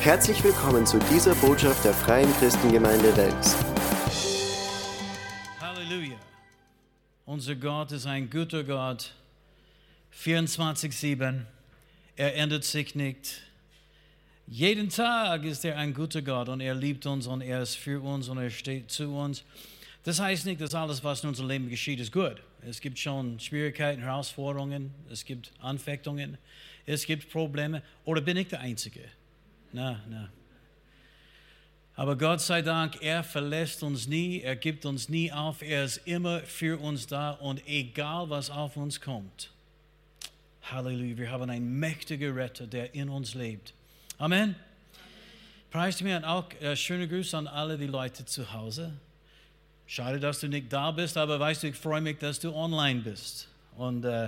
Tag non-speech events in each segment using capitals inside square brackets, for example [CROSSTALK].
Herzlich willkommen zu dieser Botschaft der Freien Christengemeinde Wels. Halleluja. Unser Gott ist ein guter Gott. 24-7. Er ändert sich nicht. Jeden Tag ist er ein guter Gott und er liebt uns und er ist für uns und er steht zu uns. Das heißt nicht, dass alles, was in unserem Leben geschieht, ist gut. Es gibt schon Schwierigkeiten, Herausforderungen, es gibt Anfechtungen, es gibt Probleme. Oder bin ich der Einzige? Na, na. Aber Gott sei Dank, er verlässt uns nie, er gibt uns nie auf, er ist immer für uns da und egal was auf uns kommt. Halleluja, wir haben einen mächtigen Retter, der in uns lebt. Amen. Preist mir und auch äh, schöne Grüße an alle die Leute zu Hause. Schade, dass du nicht da bist, aber weißt du, ich freue mich, dass du online bist. Und äh,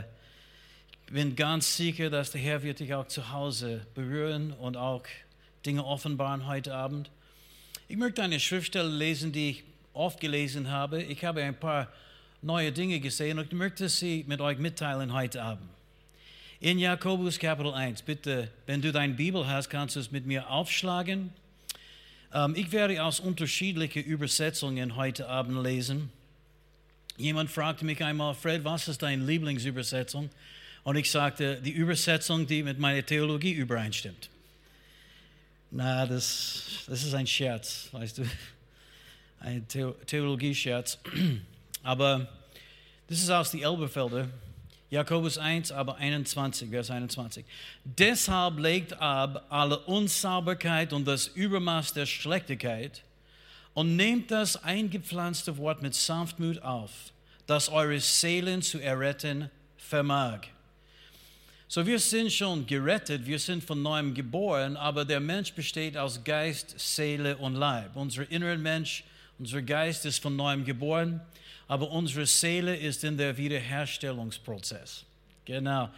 ich bin ganz sicher, dass der Herr wird dich auch zu Hause berühren und auch Dinge offenbaren heute Abend. Ich möchte eine Schriftstelle lesen, die ich oft gelesen habe. Ich habe ein paar neue Dinge gesehen und ich möchte sie mit euch mitteilen heute Abend. In Jakobus Kapitel 1, bitte, wenn du deine Bibel hast, kannst du es mit mir aufschlagen. Ähm, ich werde aus unterschiedlichen Übersetzungen heute Abend lesen. Jemand fragte mich einmal, Fred, was ist deine Lieblingsübersetzung? Und ich sagte, die Übersetzung, die mit meiner Theologie übereinstimmt. Na, das, das ist ein Scherz, weißt du, ein Theologie-Scherz. Aber das ist aus die Elberfelder, Jakobus 1, aber 21, Vers 21. Deshalb legt ab alle Unsauberkeit und das Übermaß der Schlechtigkeit und nehmt das eingepflanzte Wort mit Sanftmut auf, das eure Seelen zu erretten vermag. So, wir sind schon gerettet, wir sind von neuem geboren, aber der Mensch besteht aus Geist, Seele und Leib. Unser innerer Mensch, unser Geist ist von neuem geboren aber unsere Seele ist in der Wiederherstellungsprozess. Genau.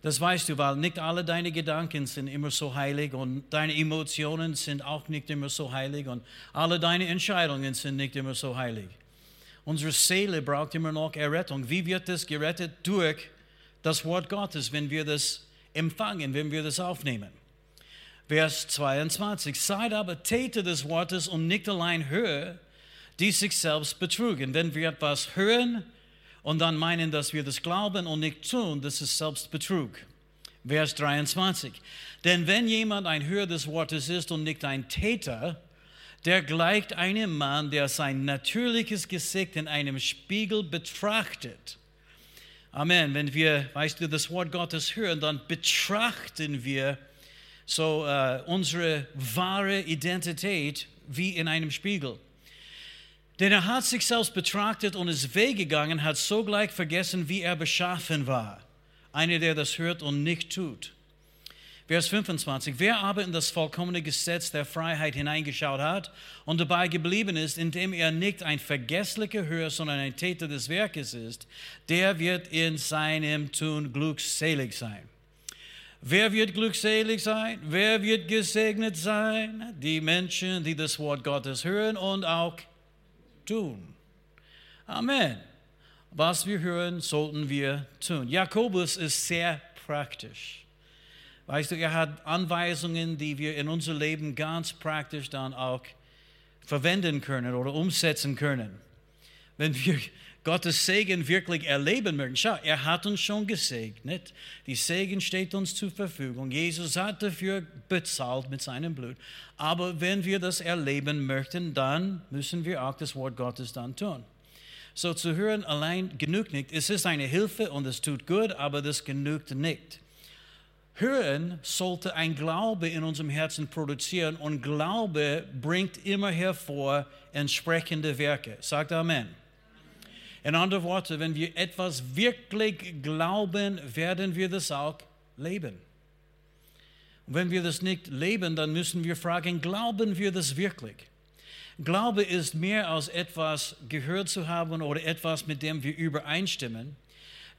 Das weißt du, weil nicht alle deine Gedanken sind immer so heilig und deine Emotionen sind auch nicht immer so heilig und alle deine Entscheidungen sind nicht immer so heilig. Unsere Seele braucht immer noch Errettung. Wie wird das gerettet? Durch das Wort Gottes, wenn wir das empfangen, wenn wir das aufnehmen. Vers 22. Seid aber Täter des Wortes und nicht allein Hörer, die sich selbst betrugen. Wenn wir etwas hören und dann meinen, dass wir das glauben und nicht tun, das ist Selbstbetrug. Vers 23. Denn wenn jemand ein Hörer des Wortes ist und nicht ein Täter, der gleicht einem Mann, der sein natürliches Gesicht in einem Spiegel betrachtet. Amen. Wenn wir, weißt du, das Wort Gottes hören, dann betrachten wir so äh, unsere wahre Identität wie in einem Spiegel. Denn er hat sich selbst betrachtet und ist weggegangen, hat sogleich vergessen, wie er beschaffen war. Einer, der das hört und nicht tut. Vers 25. Wer aber in das vollkommene Gesetz der Freiheit hineingeschaut hat und dabei geblieben ist, indem er nicht ein vergesslicher Hörer, sondern ein Täter des Werkes ist, der wird in seinem Tun glückselig sein. Wer wird glückselig sein? Wer wird gesegnet sein? Die Menschen, die das Wort Gottes hören und auch tun. Amen. Was wir hören, sollten wir tun. Jakobus ist sehr praktisch. Weißt du, er hat Anweisungen, die wir in unser Leben ganz praktisch dann auch verwenden können oder umsetzen können. Wenn wir Gottes Segen wirklich erleben möchten. Schau, er hat uns schon gesegnet. Die Segen steht uns zur Verfügung. Jesus hat dafür bezahlt mit seinem Blut. Aber wenn wir das erleben möchten, dann müssen wir auch das Wort Gottes dann tun. So zu hören allein genügt nicht. Es ist eine Hilfe und es tut gut, aber das genügt nicht. Hören sollte ein Glaube in unserem Herzen produzieren und Glaube bringt immer hervor entsprechende Werke. Sagt Amen. In anderen Worten, wenn wir etwas wirklich glauben, werden wir das auch leben. Und wenn wir das nicht leben, dann müssen wir fragen, glauben wir das wirklich? Glaube ist mehr als etwas gehört zu haben oder etwas, mit dem wir übereinstimmen.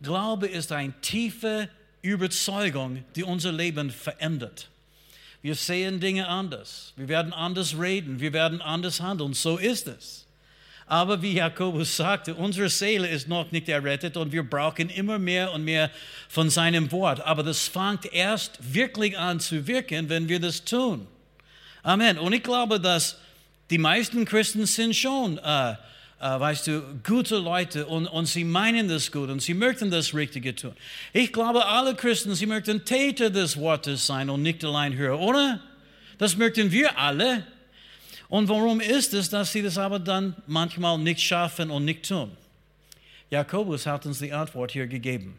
Glaube ist eine tiefe Überzeugung, die unser Leben verändert. Wir sehen Dinge anders. Wir werden anders reden. Wir werden anders handeln. So ist es. Aber wie Jakobus sagte, unsere Seele ist noch nicht errettet und wir brauchen immer mehr und mehr von seinem Wort. Aber das fängt erst wirklich an zu wirken, wenn wir das tun. Amen. Und ich glaube, dass die meisten Christen sind schon, äh, äh, weißt du, gute Leute und, und sie meinen das gut und sie möchten das Richtige tun. Ich glaube, alle Christen, sie möchten Täter des Wortes sein und nicht allein hören, oder? Das möchten wir alle. Und warum ist es, dass sie das aber dann manchmal nicht schaffen und nicht tun? Jakobus hat uns die Antwort hier gegeben.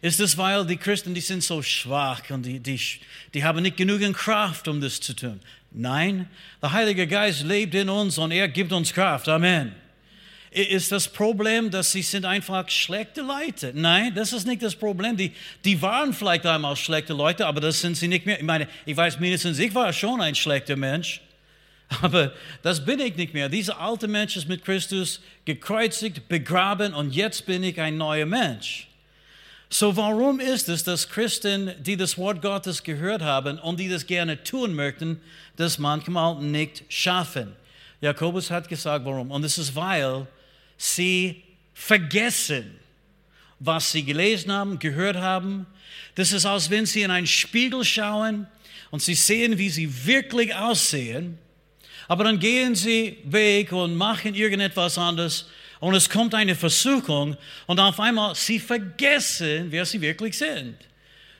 Ist es, weil die Christen, die sind so schwach und die, die, die haben nicht genügend Kraft, um das zu tun? Nein, der Heilige Geist lebt in uns und er gibt uns Kraft. Amen. Ist das Problem, dass sie sind einfach schlechte Leute? Nein, das ist nicht das Problem. Die, die waren vielleicht einmal schlechte Leute, aber das sind sie nicht mehr. Ich meine, ich weiß mindestens, ich war schon ein schlechter Mensch. [LAUGHS] Aber das bin ich nicht mehr. Dieser alte Mensch ist mit Christus gekreuzigt, begraben und jetzt bin ich ein neuer Mensch. So warum ist es, dass Christen, die das Wort Gottes gehört haben und die das gerne tun möchten, das manchmal nicht schaffen? Jakobus hat gesagt, warum. Und es ist, weil sie vergessen, was sie gelesen haben, gehört haben. Das ist, als wenn sie in einen Spiegel schauen und sie sehen, wie sie wirklich aussehen. Aber dann gehen sie weg und machen irgendetwas anderes und es kommt eine Versuchung und auf einmal sie vergessen, wer sie wirklich sind.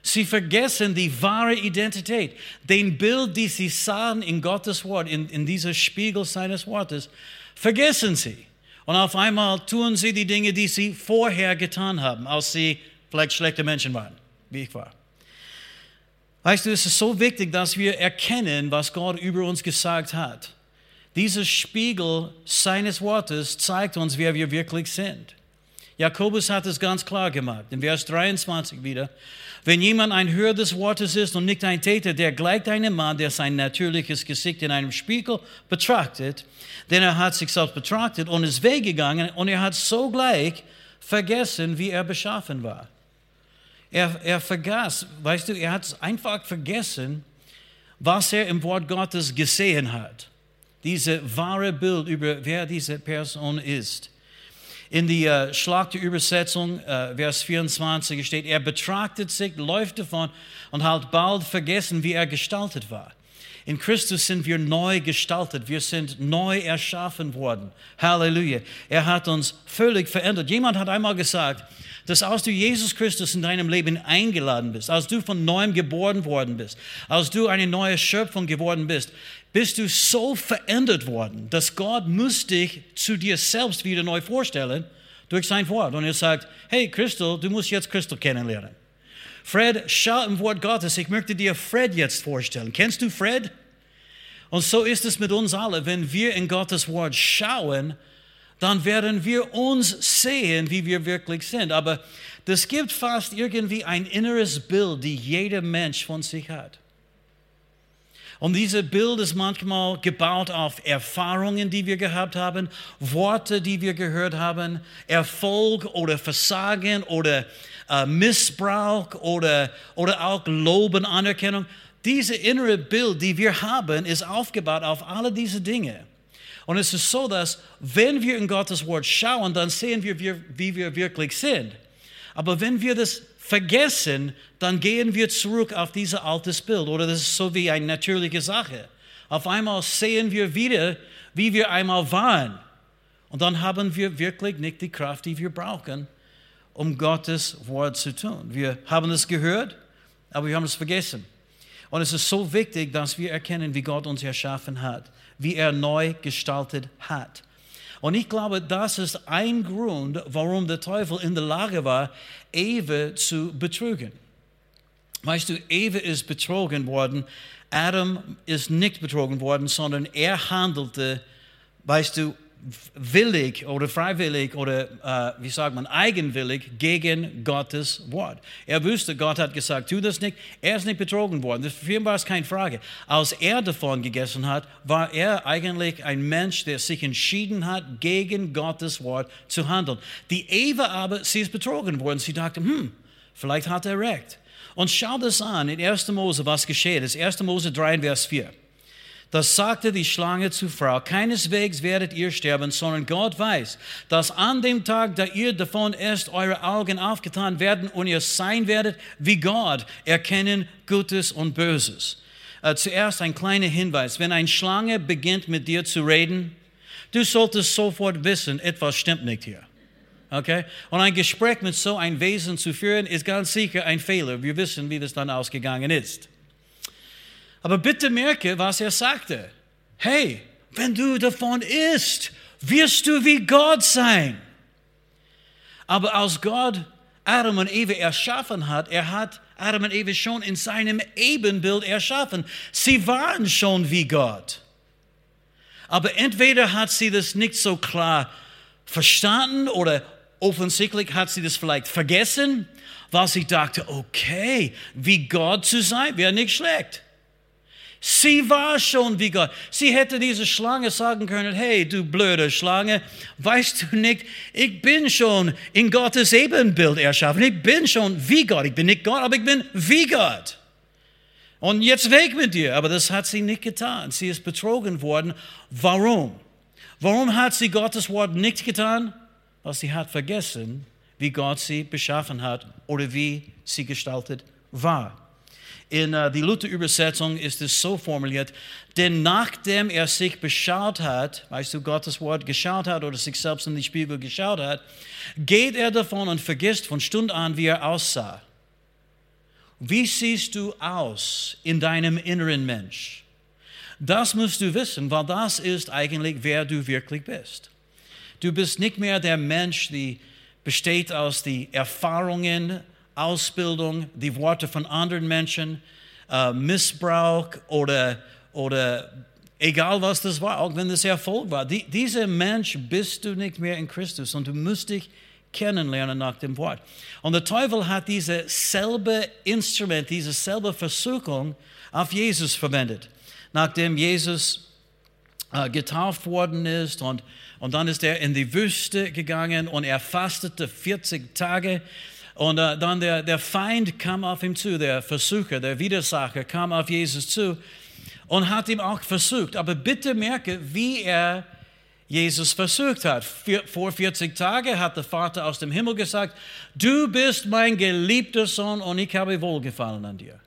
Sie vergessen die wahre Identität, den Bild, die sie sahen in Gottes Wort, in, in dieser Spiegel seines Wortes, vergessen sie. Und auf einmal tun sie die Dinge, die sie vorher getan haben, als sie vielleicht schlechte Menschen waren, wie ich war. Weißt du, es ist so wichtig, dass wir erkennen, was Gott über uns gesagt hat. Dieser Spiegel seines Wortes zeigt uns, wer wir wirklich sind. Jakobus hat es ganz klar gemacht, in Vers 23 wieder. Wenn jemand ein Hörer des Wortes ist und nicht ein Täter, der gleicht einem Mann, der sein natürliches Gesicht in einem Spiegel betrachtet, denn er hat sich selbst betrachtet und ist weggegangen und er hat sogleich vergessen, wie er beschaffen war. Er, er vergaß, weißt du, er hat einfach vergessen, was er im Wort Gottes gesehen hat diese wahre Bild über wer diese Person ist. In äh, Schlachterübersetzung, äh, Vers 24 steht, er betrachtet sich, läuft davon und hat bald vergessen, wie er gestaltet war. In Christus sind wir neu gestaltet, wir sind neu erschaffen worden. Halleluja. Er hat uns völlig verändert. Jemand hat einmal gesagt, dass als du Jesus Christus in deinem Leben eingeladen bist, als du von neuem geboren worden bist, als du eine neue Schöpfung geworden bist, bist du so verändert worden, dass Gott muss dich zu dir selbst wieder neu vorstellen durch sein Wort. Und er sagt, hey Christel, du musst jetzt Christel kennenlernen. Fred, schau im Wort Gottes, ich möchte dir Fred jetzt vorstellen. Kennst du Fred? Und so ist es mit uns alle. Wenn wir in Gottes Wort schauen, dann werden wir uns sehen, wie wir wirklich sind. Aber das gibt fast irgendwie ein inneres Bild, die jeder Mensch von sich hat. Und dieses Bild ist manchmal gebaut auf Erfahrungen, die wir gehabt haben, Worte, die wir gehört haben, Erfolg oder Versagen oder äh, Missbrauch oder, oder auch Loben, Anerkennung. Diese innere Bild, die wir haben, ist aufgebaut auf alle diese Dinge. Und es ist so, dass wenn wir in Gottes Wort schauen, dann sehen wir, wie wir wirklich sind. Aber wenn wir das vergessen, dann gehen wir zurück auf dieses altes Bild. Oder das ist so wie eine natürliche Sache. Auf einmal sehen wir wieder, wie wir einmal waren. Und dann haben wir wirklich nicht die Kraft, die wir brauchen, um Gottes Wort zu tun. Wir haben es gehört, aber wir haben es vergessen. Und es ist so wichtig, dass wir erkennen, wie Gott uns erschaffen hat, wie er neu gestaltet hat. Und ich glaube, das ist ein Grund, warum der Teufel in der Lage war, Eva zu betrügen. Weißt du, Eva ist betrogen worden, Adam ist nicht betrogen worden, sondern er handelte, weißt du, willig oder freiwillig oder äh, wie sagt man, eigenwillig gegen Gottes Wort. Er wusste, Gott hat gesagt, tu das nicht. Er ist nicht betrogen worden. Für ihn war es keine Frage. Als er davon gegessen hat, war er eigentlich ein Mensch, der sich entschieden hat, gegen Gottes Wort zu handeln. Die Eva aber, sie ist betrogen worden. Sie dachte, hm, vielleicht hat er recht. Und schau das an in 1. Mose, was geschieht. Das 1. Mose 3, Vers 4. Das sagte die Schlange zur Frau, keineswegs werdet ihr sterben, sondern Gott weiß, dass an dem Tag, da ihr davon esst, eure Augen aufgetan werden und ihr sein werdet wie Gott, erkennen Gutes und Böses. Äh, zuerst ein kleiner Hinweis. Wenn eine Schlange beginnt mit dir zu reden, du solltest sofort wissen, etwas stimmt nicht hier. Okay? Und ein Gespräch mit so einem Wesen zu führen, ist ganz sicher ein Fehler. Wir wissen, wie das dann ausgegangen ist. Aber bitte merke, was er sagte. Hey, wenn du davon isst, wirst du wie Gott sein. Aber als Gott Adam und Eva erschaffen hat, er hat Adam und Eva schon in seinem Ebenbild erschaffen. Sie waren schon wie Gott. Aber entweder hat sie das nicht so klar verstanden oder offensichtlich hat sie das vielleicht vergessen, weil sie dachte, okay, wie Gott zu sein, wäre nicht schlecht. Sie war schon wie Gott. Sie hätte diese Schlange sagen können, hey, du blöde Schlange, weißt du nicht, ich bin schon in Gottes Ebenbild erschaffen. Ich bin schon wie Gott. Ich bin nicht Gott, aber ich bin wie Gott. Und jetzt weg mit dir. Aber das hat sie nicht getan. Sie ist betrogen worden. Warum? Warum hat sie Gottes Wort nicht getan? Weil sie hat vergessen, wie Gott sie beschaffen hat oder wie sie gestaltet war. In uh, die Luther-Übersetzung ist es so formuliert, denn nachdem er sich beschaut hat, weißt du, Gottes Wort geschaut hat oder sich selbst in die Spiegel geschaut hat, geht er davon und vergisst von Stund an, wie er aussah. Wie siehst du aus in deinem inneren Mensch? Das musst du wissen, weil das ist eigentlich, wer du wirklich bist. Du bist nicht mehr der Mensch, der besteht aus den Erfahrungen, Ausbildung, die Worte von anderen Menschen, äh, Missbrauch oder, oder egal was das war, auch wenn das Erfolg war. Die, dieser Mensch bist du nicht mehr in Christus und du musst dich kennenlernen nach dem Wort. Und der Teufel hat dieses selbe Instrument, diese selbe Versuchung auf Jesus verwendet. Nachdem Jesus äh, getauft worden ist und, und dann ist er in die Wüste gegangen und er fastete 40 Tage. Und äh, dann der, der Feind kam auf ihn zu, der Versucher, der Widersacher kam auf Jesus zu und hat ihm auch versucht. Aber bitte merke, wie er Jesus versucht hat. Vor 40 Tagen hat der Vater aus dem Himmel gesagt, du bist mein geliebter Sohn und ich habe Wohlgefallen an dir.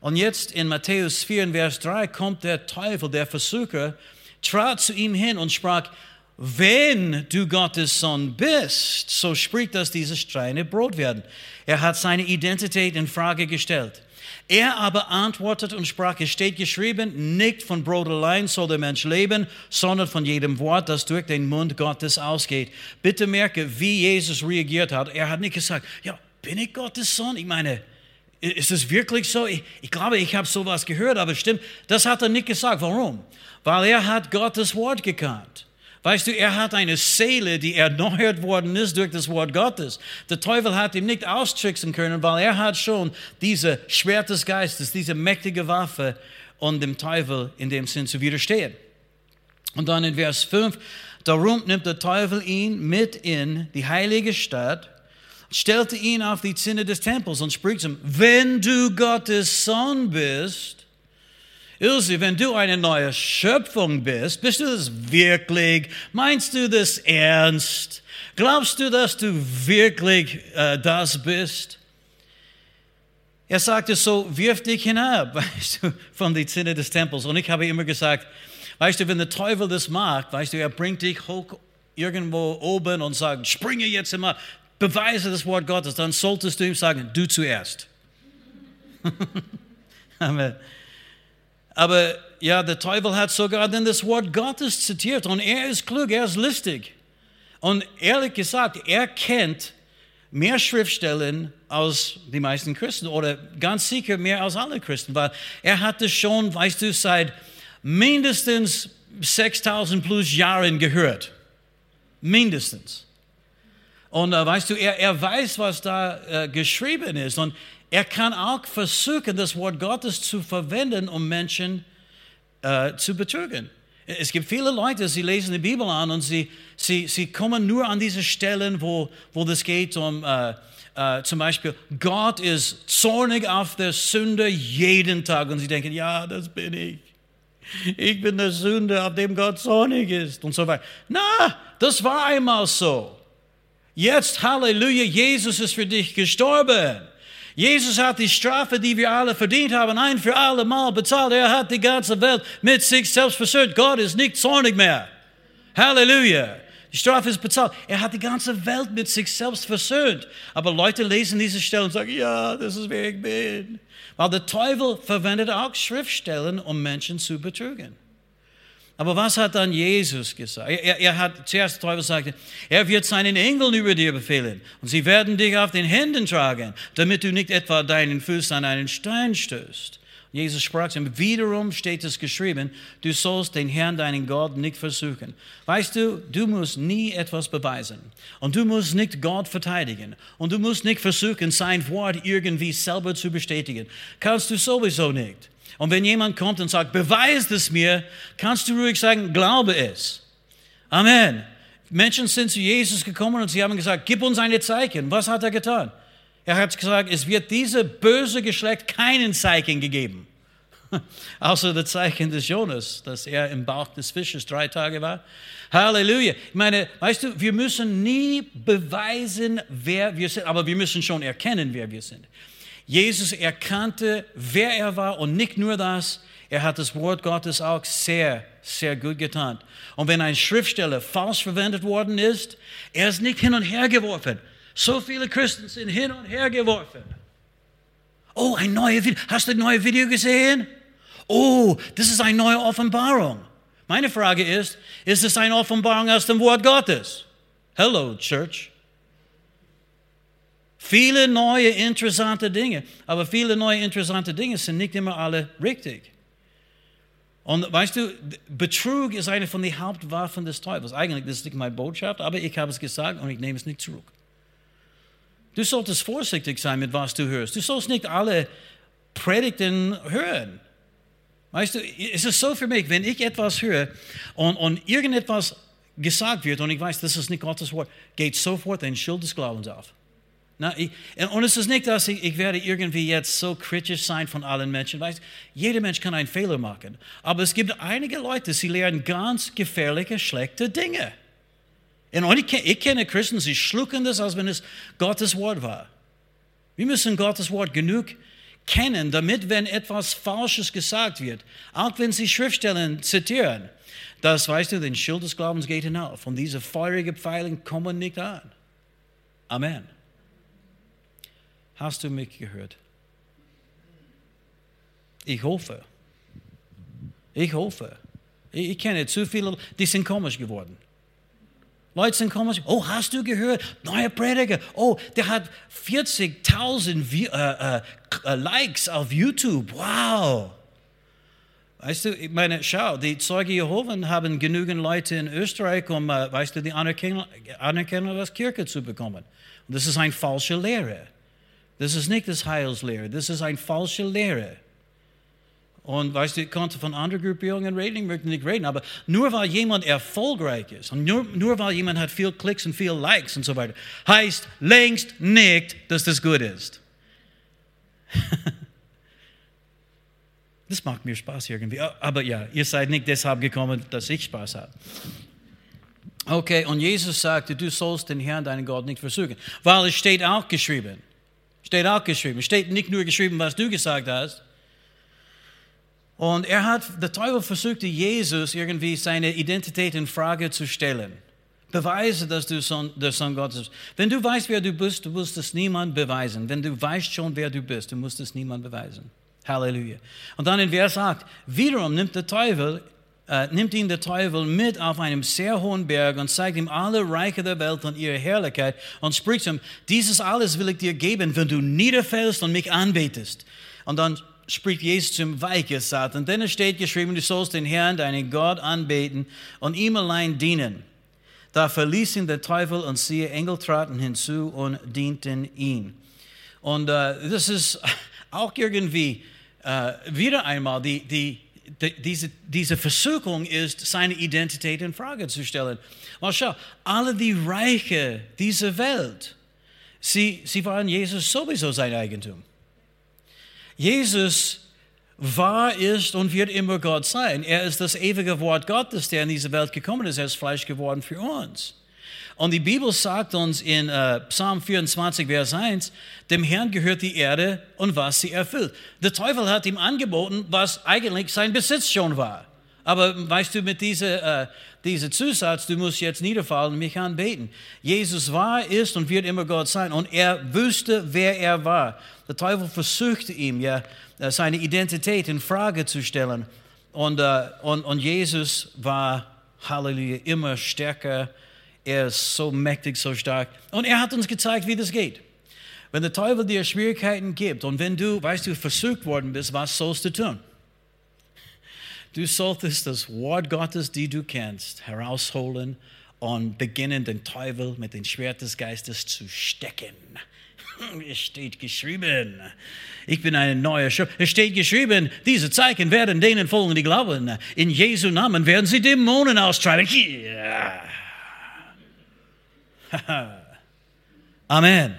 Und jetzt in Matthäus 4, Vers 3 kommt der Teufel, der Versucher, trat zu ihm hin und sprach, wenn du Gottes Sohn bist, so spricht, dass diese Steine Brot werden. Er hat seine Identität in Frage gestellt. Er aber antwortet und sprach, es steht geschrieben, nicht von Brot allein soll der Mensch leben, sondern von jedem Wort, das durch den Mund Gottes ausgeht. Bitte merke, wie Jesus reagiert hat. Er hat nicht gesagt, ja, bin ich Gottes Sohn? Ich meine, ist es wirklich so? Ich, ich glaube, ich habe sowas gehört, aber stimmt, das hat er nicht gesagt. Warum? Weil er hat Gottes Wort gekannt. Weißt du, er hat eine Seele, die erneuert worden ist durch das Wort Gottes. Der Teufel hat ihm nicht austricksen können, weil er hat schon diese Schwert des Geistes, diese mächtige Waffe, um dem Teufel in dem Sinn zu widerstehen. Und dann in Vers 5, darum nimmt der Teufel ihn mit in die heilige Stadt, stellte ihn auf die Zinne des Tempels und spricht ihm, wenn du Gottes Sohn bist, Ilse, wenn du eine neue Schöpfung bist, bist du das wirklich? Meinst du das ernst? Glaubst du, dass du wirklich äh, das bist? Er sagte so, wirf dich hinab, [LAUGHS] weißt du, von die Zinne des Tempels. Und ich habe immer gesagt, weißt du, wenn der Teufel das macht, weißt du, er bringt dich hoch irgendwo oben und sagt, springe jetzt immer, beweise das Wort Gottes, dann solltest du ihm sagen, du zuerst. [LAUGHS] Amen. Aber ja, der Teufel hat sogar dann das Wort Gottes zitiert und er ist klug, er ist listig. Und ehrlich gesagt, er kennt mehr Schriftstellen als die meisten Christen oder ganz sicher mehr als alle Christen, weil er hat es schon, weißt du, seit mindestens 6000 plus Jahren gehört. Mindestens. Und äh, weißt du, er, er weiß, was da äh, geschrieben ist. Und er kann auch versuchen, das Wort Gottes zu verwenden, um Menschen äh, zu betrügen. Es gibt viele Leute, sie lesen die Bibel an und sie, sie, sie kommen nur an diese Stellen, wo, wo das geht um äh, äh, zum Beispiel, Gott ist zornig auf der Sünde jeden Tag und sie denken, ja, das bin ich. Ich bin der Sünder, auf dem Gott zornig ist und so weiter. Na, das war einmal so. Jetzt, Halleluja, Jesus ist für dich gestorben. Jesus hat die Strafe, die wir alle verdient haben, ein für alle Mal bezahlt. Er hat die ganze Welt mit sich selbst versöhnt. Gott ist nicht zornig mehr. Halleluja. Die Strafe ist bezahlt. Er hat die ganze Welt mit sich selbst versöhnt. Aber Leute lesen diese Stelle und sagen, ja, das ist wer ich bin. Weil der Teufel verwendet auch Schriftstellen, um Menschen zu betrügen. Aber was hat dann Jesus gesagt? Er, er hat zuerst der Teufel sagte, er wird seinen Engeln über dir befehlen und sie werden dich auf den Händen tragen, damit du nicht etwa deinen Fuß an einen Stein stößt. Jesus sprach zu ihm, wiederum steht es geschrieben, du sollst den Herrn, deinen Gott, nicht versuchen. Weißt du, du musst nie etwas beweisen. Und du musst nicht Gott verteidigen. Und du musst nicht versuchen, sein Wort irgendwie selber zu bestätigen. Kannst du sowieso nicht. Und wenn jemand kommt und sagt, beweist es mir, kannst du ruhig sagen, glaube es. Amen. Menschen sind zu Jesus gekommen und sie haben gesagt, gib uns eine Zeichen. Was hat er getan? Er hat gesagt, es wird diese böse Geschlecht keinen Zeichen gegeben. [LAUGHS] Außer das Zeichen des Jonas, dass er im Bauch des Fisches drei Tage war. Halleluja. Ich meine, weißt du, wir müssen nie beweisen, wer wir sind, aber wir müssen schon erkennen, wer wir sind. Jesus erkannte, wer er war und nicht nur das, er hat das Wort Gottes auch sehr, sehr gut getan. Und wenn ein Schriftsteller falsch verwendet worden ist, er ist nicht hin und her geworfen. So viele Christen sind hin und her geworfen. Oh, ein neues Video. Hast du ein neues Video gesehen? Oh, das ist eine neue Offenbarung. Meine Frage ist, ist es eine Offenbarung aus dem Wort Gottes? Hello, Church. Viele neue interessante Dinge, aber viele neue interessante Dinge sind nicht immer alle richtig. Und weißt du, Betrug ist eine von den Hauptwaffen des Teufels. Eigentlich das ist nicht meine Botschaft, aber ich habe es gesagt und ich nehme es nicht zurück. Du solltest vorsichtig sein mit was du hörst. Du sollst nicht alle Predigten hören. Weißt du, es ist so für mich, wenn ich etwas höre und, und irgendetwas gesagt wird und ich weiß, das ist nicht Gottes Wort, geht sofort ein Schild des Glaubens auf. Na, ich, und es ist nicht, dass ich, ich werde irgendwie jetzt so kritisch sein von allen Menschen. Weißt, jeder Mensch kann einen Fehler machen. Aber es gibt einige Leute, sie lernen ganz gefährliche, schlechte Dinge. Und ich, ich kenne Christen, sie schlucken das, als wenn es Gottes Wort war. Wir müssen Gottes Wort genug kennen, damit, wenn etwas Falsches gesagt wird, auch wenn sie Schriftstellen zitieren, das, weißt du, den Schild des Glaubens geht hinauf und diese feurigen Pfeile kommen nicht an. Amen. Hast du mich gehört? Ich hoffe. Ich hoffe. Ich, ich kenne zu viele, die sind komisch geworden. Leute sind komisch. Oh, hast du gehört? Neuer Prediger. Oh, der hat 40.000 äh, äh, Likes auf YouTube. Wow. Weißt du, ich meine, schau, die Zeuge Jehoven haben genügend Leute in Österreich, um, äh, weißt du, die Anerkennung, Anerkennung als Kirche zu bekommen. Und das ist eine falsche Lehre. Das ist nicht das Heilslehre, das ist eine falsche Lehre. Und weißt du, ich konnte von anderen Gruppierungen reden, ich möchte nicht reden, aber nur weil jemand erfolgreich ist und nur, nur weil jemand hat viel Klicks und viel Likes und so weiter, heißt längst nicht, dass das gut ist. [LAUGHS] das macht mir Spaß irgendwie. Aber ja, ihr seid nicht deshalb gekommen, dass ich Spaß habe. Okay, und Jesus sagte, du sollst den Herrn, deinen Gott, nicht versuchen. Weil es steht auch geschrieben. Steht auch geschrieben. Steht nicht nur geschrieben, was du gesagt hast. Und er hat, der Teufel versuchte Jesus irgendwie seine Identität in Frage zu stellen. Beweise, dass du Sohn, der Sohn Gottes bist. Wenn du weißt, wer du bist, du musst es niemand beweisen. Wenn du weißt schon, wer du bist, du musst es niemand beweisen. Halleluja. Und dann in Vers 8, wiederum nimmt der Teufel äh, nimmt ihn der Teufel mit auf einem sehr hohen Berg und zeigt ihm alle Reiche der Welt und ihre Herrlichkeit und spricht ihm, dieses alles will ich dir geben, wenn du niederfällst und mich anbetest. Und dann spricht Jesus zum Weiche Satan, denn es steht geschrieben, du sollst den Herrn, deinen Gott, anbeten und ihm allein dienen. Da verließ ihn der Teufel und siehe, Engel traten hinzu und dienten ihn. Und äh, das ist [LAUGHS] auch irgendwie äh, wieder einmal die, die diese, diese Versuchung ist, seine Identität in Frage zu stellen. Mal schau, alle die Reiche dieser Welt, sie, sie waren Jesus sowieso sein Eigentum. Jesus war, ist und wird immer Gott sein. Er ist das ewige Wort Gottes, der in diese Welt gekommen ist. Er ist Fleisch geworden für uns. Und die Bibel sagt uns in äh, Psalm 24, Vers 1, dem Herrn gehört die Erde und was sie erfüllt. Der Teufel hat ihm angeboten, was eigentlich sein Besitz schon war. Aber weißt du, mit dieser, äh, dieser Zusatz, du musst jetzt niederfallen und mich anbeten. Jesus war, ist und wird immer Gott sein. Und er wusste, wer er war. Der Teufel versuchte ihm, ja, äh, seine Identität in Frage zu stellen. Und, äh, und, und Jesus war, Halleluja, immer stärker er ist so mächtig, so stark. Und er hat uns gezeigt, wie das geht. Wenn der Teufel dir Schwierigkeiten gibt und wenn du, weißt du, versucht worden bist, was sollst du tun? Du solltest das Wort Gottes, die du kennst, herausholen und beginnen, den Teufel mit dem Schwert des Geistes zu stecken. [LAUGHS] Es steht geschrieben, ich bin eine neue Schöpfung. Es steht geschrieben, diese Zeichen werden denen folgen, die glauben. In Jesu Namen werden sie Dämonen austreiben. Yeah. [LAUGHS] Amen.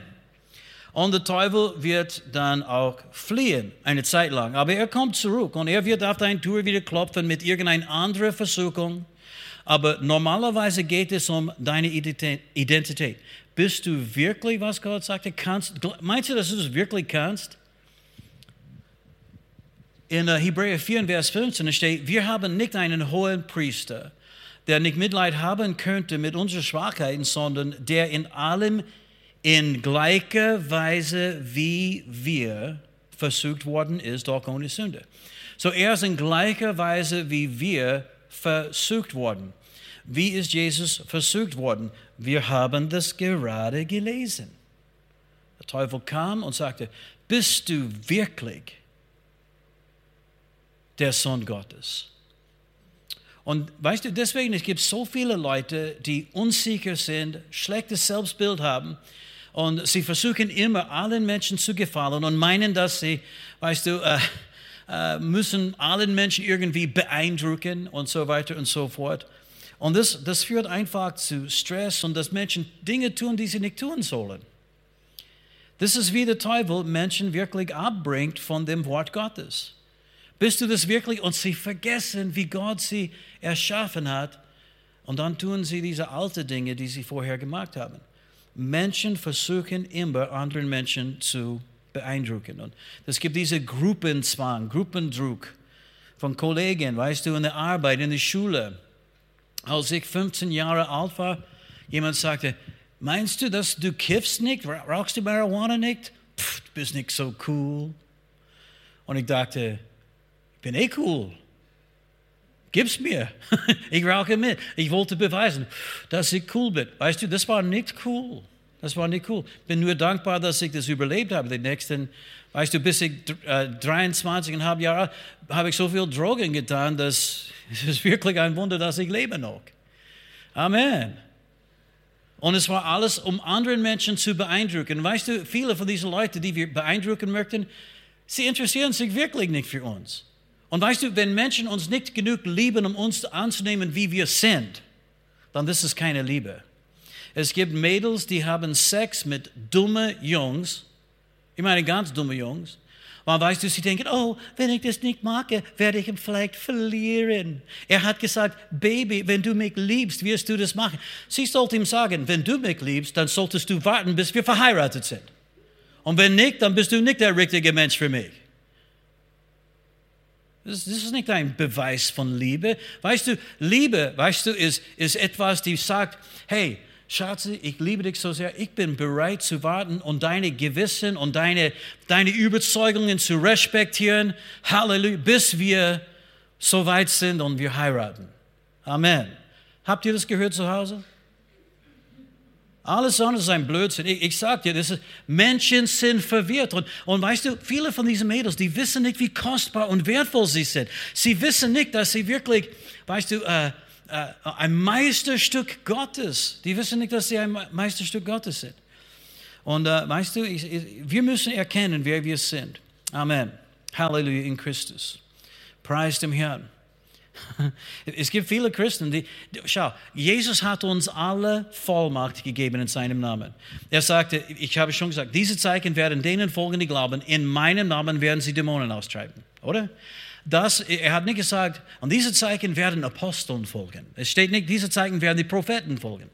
Und der Teufel wird dann auch fliehen, eine Zeit lang. Aber er kommt zurück und er wird auf deine Tür wieder klopfen mit irgendeiner anderen Versuchung. Aber normalerweise geht es um deine Identität. Bist du wirklich, was Gott sagte, kannst? Meinst du, dass du es wirklich kannst? In uh, Hebräer 4, Vers 15 steht, wir haben nicht einen hohen Priester, der nicht Mitleid haben könnte mit unseren Schwachheiten, sondern der in allem in gleicher Weise wie wir versucht worden ist, doch ohne Sünde. So er ist in gleicher Weise wie wir versucht worden. Wie ist Jesus versucht worden? Wir haben das gerade gelesen. Der Teufel kam und sagte, bist du wirklich der Sohn Gottes? Und weißt du, deswegen, es gibt so viele Leute, die unsicher sind, schlechtes Selbstbild haben und sie versuchen immer allen Menschen zu gefallen und meinen, dass sie, weißt du, äh, äh, müssen allen Menschen irgendwie beeindrucken und so weiter und so fort. Und das, das führt einfach zu Stress und dass Menschen Dinge tun, die sie nicht tun sollen. Das ist wie der Teufel Menschen wirklich abbringt von dem Wort Gottes. Bist du das wirklich? Und sie vergessen, wie Gott sie erschaffen hat. Und dann tun sie diese alten Dinge, die sie vorher gemacht haben. Menschen versuchen immer, anderen Menschen zu beeindrucken. Und es gibt diese Gruppenzwang, Gruppendruck von Kollegen, weißt du, in der Arbeit, in der Schule. Als ich 15 Jahre alt war, jemand sagte, meinst du, dass du kiffst nicht, rauchst du Marihuana nicht? Pff, du bist nicht so cool. Und ich dachte, bin eh cool. Gib's mir. [LAUGHS] ich rauche mit. Ich wollte beweisen, dass ich cool bin. Weißt du, das war nicht cool. Das war nicht cool. Bin nur dankbar, dass ich das überlebt habe. Die nächsten, weißt du, bis ich äh, 23,5 Jahre habe ich so viel Drogen getan, dass es ist wirklich ein Wunder, dass ich lebe noch. Amen. Und es war alles, um anderen Menschen zu beeindrucken. Weißt du, viele von diesen Leuten, die wir beeindrucken möchten, sie interessieren sich wirklich nicht für uns. Und weißt du, wenn Menschen uns nicht genug lieben, um uns anzunehmen, wie wir sind, dann ist es keine Liebe. Es gibt Mädels, die haben Sex mit dummen Jungs. Ich meine ganz dumme Jungs. Weil weißt du, sie denken, oh, wenn ich das nicht mag, werde ich ihn vielleicht verlieren. Er hat gesagt, Baby, wenn du mich liebst, wirst du das machen. Sie sollte ihm sagen, wenn du mich liebst, dann solltest du warten, bis wir verheiratet sind. Und wenn nicht, dann bist du nicht der richtige Mensch für mich. Das, ist nicht ein Beweis von Liebe. Weißt du, Liebe, weißt du, ist, ist etwas, die sagt, hey, Schatze, ich liebe dich so sehr, ich bin bereit zu warten und deine Gewissen und deine, deine Überzeugungen zu respektieren, Halleluja, bis wir so weit sind und wir heiraten. Amen. Habt ihr das gehört zu Hause? Alles andere ist ein Blödsinn. Ich, ich sage dir, das ist, Menschen sind verwirrt. Und, und weißt du, viele von diesen Mädels, die wissen nicht, wie kostbar und wertvoll sie sind. Sie wissen nicht, dass sie wirklich, weißt du, äh, äh, ein Meisterstück Gottes. Die wissen nicht, dass sie ein Meisterstück Gottes sind. Und äh, weißt du, ich, ich, wir müssen erkennen, wer wir sind. Amen. Halleluja in Christus. Preis dem Herrn. [LAUGHS] Es gibt viele Christen, die, schau, Jesus hat uns alle Vollmacht gegeben in seinem Namen. Er sagte, ich habe schon gesagt, diese Zeichen werden denen folgen, die glauben, in meinem Namen werden sie Dämonen austreiben, oder? Das, er hat nicht gesagt, und diese Zeichen werden Aposteln folgen. Es steht nicht, diese Zeichen werden die Propheten folgen.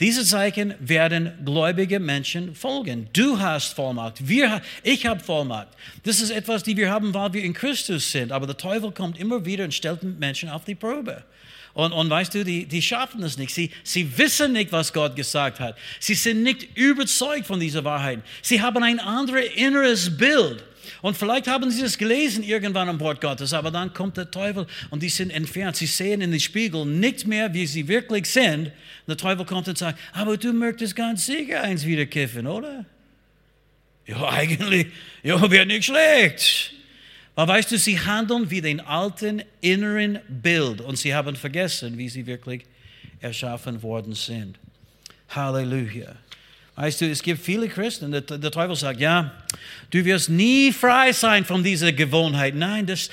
Diese Zeichen werden gläubige Menschen folgen. Du hast Vollmacht. Wir, ich habe Vollmacht. Das ist etwas, die wir haben, weil wir in Christus sind. Aber der Teufel kommt immer wieder und stellt Menschen auf die Probe. Und, und weißt du, die, die schaffen es nicht. Sie, sie wissen nicht, was Gott gesagt hat. Sie sind nicht überzeugt von dieser Wahrheit. Sie haben ein anderes inneres Bild. Und vielleicht haben sie es gelesen irgendwann am Wort Gottes, aber dann kommt der Teufel und die sind entfernt. Sie sehen in den Spiegel nicht mehr, wie sie wirklich sind. Der Teufel kommt und sagt, aber du möchtest ganz sicher eins wieder kiffen, oder? Ja, [LAUGHS] eigentlich, ja, wäre nicht schlecht. Aber weißt du, sie handeln wie den alten inneren Bild und sie haben vergessen, wie sie wirklich erschaffen worden sind. Halleluja. Weißt du, es gibt viele Christen, der, der, Teufel sagt, ja, du wirst nie frei sein von dieser Gewohnheit. Nein, das,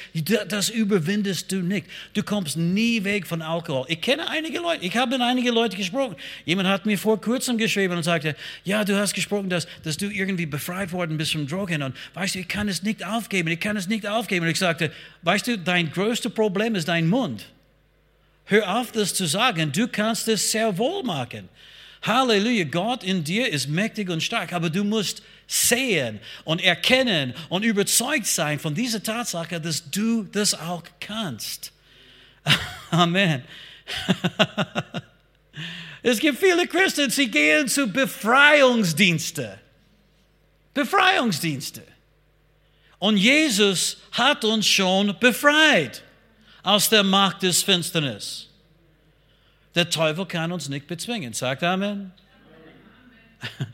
das überwindest du nicht. Du kommst nie weg von Alkohol. Ich kenne einige Leute, ich habe mit einigen Leuten gesprochen. Jemand hat mir vor kurzem geschrieben und sagte, ja, du hast gesprochen, dass, dass du irgendwie befreit worden bist vom Drogen. Und weißt du, ich kann es nicht aufgeben, ich kann es nicht aufgeben. Und ich sagte, weißt du, dein größtes Problem ist dein Mund. Hör auf, das zu sagen. Du kannst es sehr wohl machen. Halleluja, Gott in dir ist mächtig und stark, aber du musst sehen und erkennen und überzeugt sein von dieser Tatsache, dass du das auch kannst. [LAUGHS] Amen. [LAUGHS] es gibt viele Christen, sie gehen zu Befreiungsdienste. Befreiungsdienste. Und Jesus hat uns schon befreit aus der Macht des Finsternis. Der Teufel kann uns nicht bezwingen. Sagt Amen. [LAUGHS]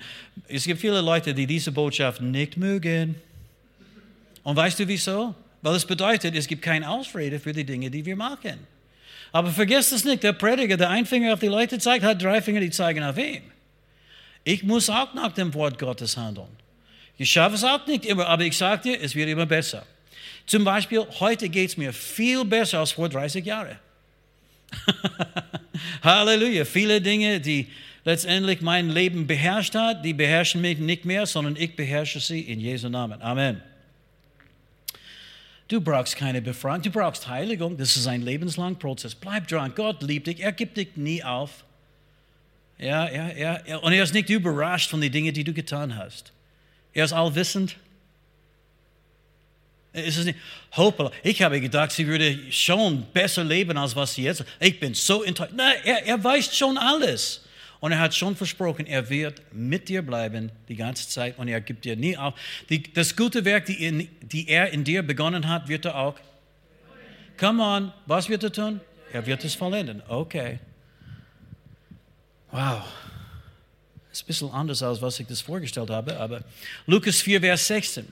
Es gibt viele Leute, die diese Botschaft nicht mögen. Und weißt du wieso? Weil es bedeutet, es gibt keine Ausrede für die Dinge, die wir machen. Aber vergesst es nicht, der Prediger, der einen Finger auf die Leute zeigt, hat drei Finger, die zeigen auf ihn. Ich muss auch nach dem Wort Gottes handeln. Ich schaffe es auch nicht immer, aber ich sage dir, es wird immer besser. Zum Beispiel, heute geht es mir viel besser als vor 30 Jahren. [LAUGHS] Halleluja. Viele Dinge, die letztendlich mein Leben beherrscht hat, die beherrschen mich nicht mehr, sondern ich beherrsche sie in Jesu Namen. Amen. Du brauchst keine Befreiung, du brauchst Heiligung. Das ist ein lebenslanger Prozess. Bleib dran. Gott liebt dich. Er gibt dich nie auf. Ja, ja, ja. Und er ist nicht überrascht von den Dingen, die du getan hast. Er ist allwissend. Ist es nicht? Hoppala. Ich habe gedacht, sie würde schon besser leben, als was sie jetzt. Ich bin so enttäuscht. Nein, er, er weiß schon alles. Und er hat schon versprochen, er wird mit dir bleiben die ganze Zeit und er gibt dir nie auf. Die, das gute Werk, die, in, die er in dir begonnen hat, wird er auch. Come on, was wird er tun? Er wird es vollenden. Okay. Wow. Das ist ein bisschen anders, als was ich das vorgestellt habe, aber Lukas 4, Vers 16.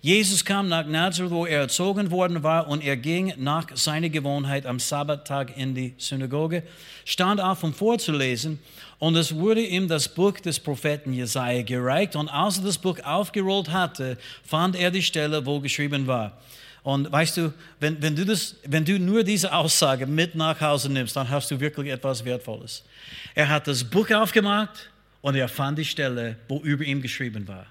Jesus kam nach Nazareth, wo er erzogen worden war, und er ging nach seiner Gewohnheit am Sabbattag in die Synagoge, stand auf, um vorzulesen, und es wurde ihm das Buch des Propheten Jesaja gereicht, und als er das Buch aufgerollt hatte, fand er die Stelle, wo geschrieben war. Und weißt du, wenn, wenn, du das, wenn du nur diese Aussage mit nach Hause nimmst, dann hast du wirklich etwas Wertvolles. Er hat das Buch aufgemacht und er fand die Stelle, wo über ihm geschrieben war.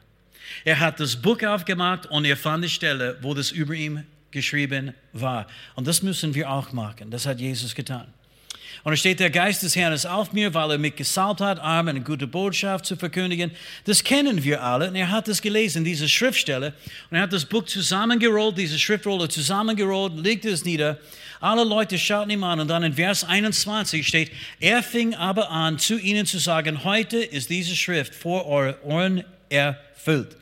Er hat das Buch aufgemacht und er fand die Stelle, wo das über ihm geschrieben war. Und das müssen wir auch machen. Das hat Jesus getan. Und es steht, der Geist des Herrn ist auf mir, weil er mich gesalbt hat, arm eine gute Botschaft zu verkündigen. Das kennen wir alle. Und er hat das gelesen, diese Schriftstelle. Und er hat das Buch zusammengerollt, diese Schriftrolle zusammengerollt, legte es nieder. Alle Leute schauten ihm an. Und dann in Vers 21 steht, er fing aber an, zu ihnen zu sagen, heute ist diese Schrift vor euren Ohren erfüllt.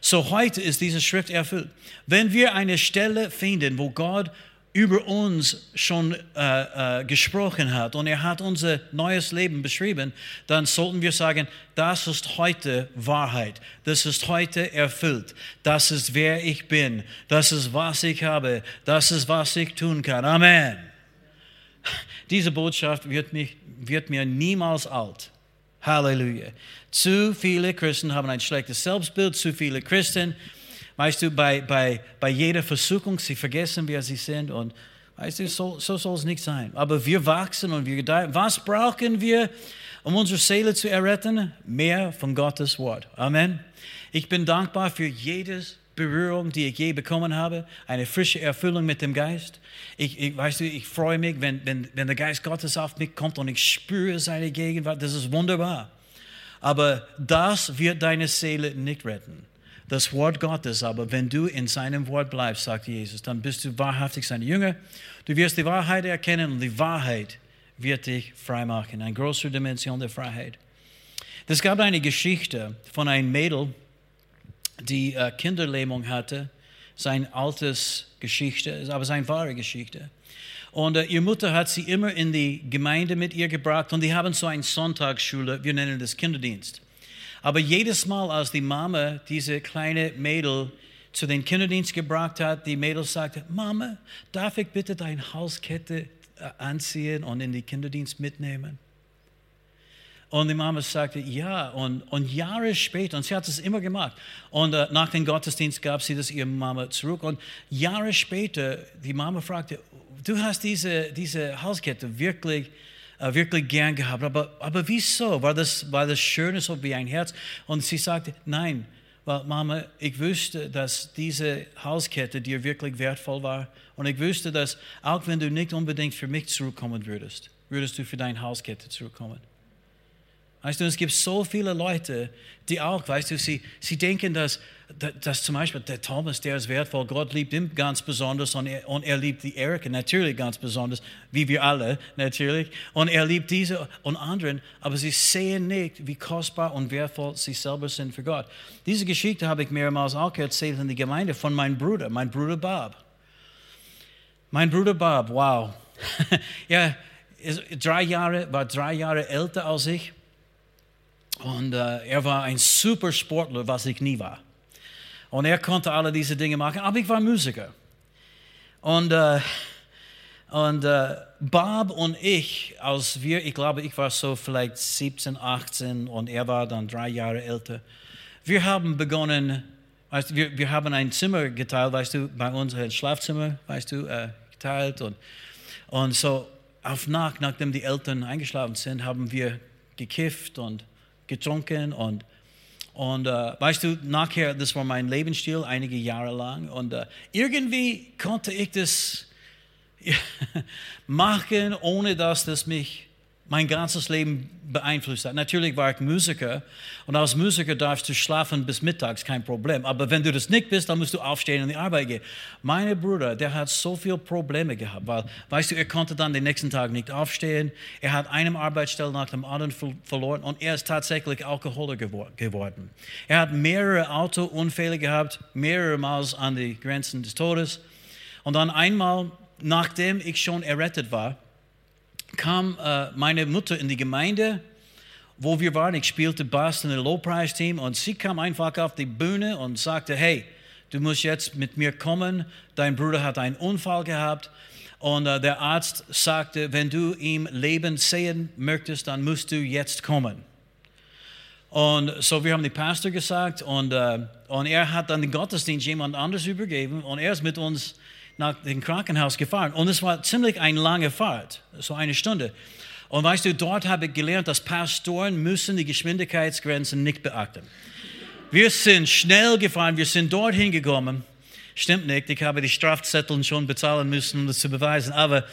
So heute ist diese Schrift erfüllt. Wenn wir eine Stelle finden, wo Gott über uns schon äh, äh, gesprochen hat und er hat unser neues Leben beschrieben, dann sollten wir sagen, das ist heute Wahrheit, das ist heute erfüllt, das ist wer ich bin, das ist was ich habe, das ist was ich tun kann. Amen. Diese Botschaft wird, mich, wird mir niemals alt. Halleluja. Zu viele Christen haben ein schlechtes Selbstbild, zu viele Christen, weißt du, bei, bei, bei jeder Versuchung, sie vergessen, wer sie sind und weißt du, so, so soll es nicht sein. Aber wir wachsen und wir gedeihen. Was brauchen wir? um unsere Seele zu erretten? Mehr von Gottes Wort. Amen. Ich bin dankbar für jedes Berührung, die ich je bekommen habe, eine frische Erfüllung mit dem Geist. Ich, ich weißt du, ich freue mich, wenn, wenn, wenn der Geist Gottes auf mich kommt und ich spüre seine Gegenwart. Das ist wunderbar. Aber das wird deine Seele nicht retten. Das Wort Gottes, aber wenn du in seinem Wort bleibst, sagt Jesus, dann bist du wahrhaftig sein Jünger. Du wirst die Wahrheit erkennen und die Wahrheit wird dich frei machen. Eine große Dimension der Freiheit. Es gab eine Geschichte von einem Mädel, die äh, Kinderlähmung hatte. Sein altes Geschichte, aber seine wahre Geschichte. Und äh, ihre Mutter hat sie immer in die Gemeinde mit ihr gebracht und die haben so eine Sonntagsschule, wir nennen das Kinderdienst. Aber jedes Mal, als die Mama diese kleine Mädel zu den Kinderdienst gebracht hat, die Mädel sagte, Mama, darf ich bitte deine Halskette äh, anziehen und in die Kinderdienst mitnehmen? Und die Mama sagte, ja. Und, und Jahre später, und sie hat es immer gemacht. Und äh, nach dem Gottesdienst gab sie das ihrer Mama zurück. Und Jahre später, die Mama fragte, du hast diese, diese Halskette wirklich, äh, wirklich gern gehabt. Aber, aber wieso? War das, war das schön, so wie ein Herz? Und sie sagte, nein. Weil Mama, ich wusste, dass diese Halskette dir wirklich wertvoll war. Und ich wusste, dass auch wenn du nicht unbedingt für mich zurückkommen würdest, würdest du für deine Halskette zurückkommen. Weißt du, es gibt so viele Leute, die auch, weißt du, sie, sie denken, dass, dass zum Beispiel der Thomas, der ist wertvoll, Gott liebt ihn ganz besonders und er, und er liebt die Erika natürlich ganz besonders, wie wir alle natürlich. Und er liebt diese und anderen, aber sie sehen nicht, wie kostbar und wertvoll sie selber sind für Gott. Diese Geschichte habe ich mehrmals auch erzählt in der Gemeinde von meinem Bruder, mein Bruder Bob. Mein Bruder Bob, wow. [LAUGHS] ja, drei Jahre, war drei Jahre älter als ich. Und äh, er war ein super Sportler, was ich nie war. Und er konnte alle diese Dinge machen, aber ich war Musiker. Und, äh, und äh, Bob und ich, als wir, ich glaube, ich war so vielleicht 17, 18 und er war dann drei Jahre älter, wir haben begonnen, weißt wir, wir haben ein Zimmer geteilt, weißt du, bei uns ein Schlafzimmer, weißt du, äh, geteilt. Und, und so auf Nacht, nachdem die Eltern eingeschlafen sind, haben wir gekifft und getrunken und, und äh, weißt du, nachher, das war mein Lebensstil einige Jahre lang und äh, irgendwie konnte ich das [LAUGHS] machen, ohne dass das mich mein ganzes Leben beeinflusst hat. Natürlich war ich Musiker und als Musiker darfst du schlafen bis mittags, kein Problem. Aber wenn du das nicht bist, dann musst du aufstehen und in die Arbeit gehen. Mein Bruder, der hat so viele Probleme gehabt, weil, weißt du, er konnte dann den nächsten Tag nicht aufstehen. Er hat einem Arbeitsstelle nach dem anderen verloren und er ist tatsächlich Alkoholiker geworden. Er hat mehrere Autounfälle gehabt, mehrere Mal an die Grenzen des Todes. Und dann einmal, nachdem ich schon errettet war, kam äh, meine Mutter in die Gemeinde, wo wir waren. Ich spielte Bass in einem Low-Price-Team und sie kam einfach auf die Bühne und sagte, hey, du musst jetzt mit mir kommen. Dein Bruder hat einen Unfall gehabt. Und äh, der Arzt sagte, wenn du ihm Leben sehen möchtest, dann musst du jetzt kommen. Und so, wir haben den Pastor gesagt und, äh, und er hat dann den Gottesdienst jemand anders übergeben und er ist mit uns nach dem Krankenhaus gefahren. Und es war ziemlich eine lange Fahrt, so eine Stunde. Und weißt du, dort habe ich gelernt, dass Pastoren müssen die Geschwindigkeitsgrenzen nicht beachten. Wir sind schnell gefahren, wir sind dorthin gekommen. Stimmt nicht, ich habe die Strafzettel schon bezahlen müssen, um das zu beweisen. Aber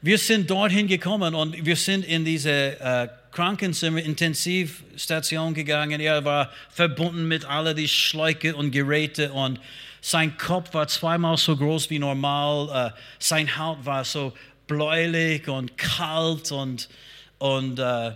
wir sind dorthin gekommen und wir sind in diese äh, Krankenzimmer, Intensivstation gegangen. Er war verbunden mit all die Schläuche und Geräte und sein Kopf war zweimal so groß wie normal. Äh, sein Haut war so bläulich und kalt und, und äh,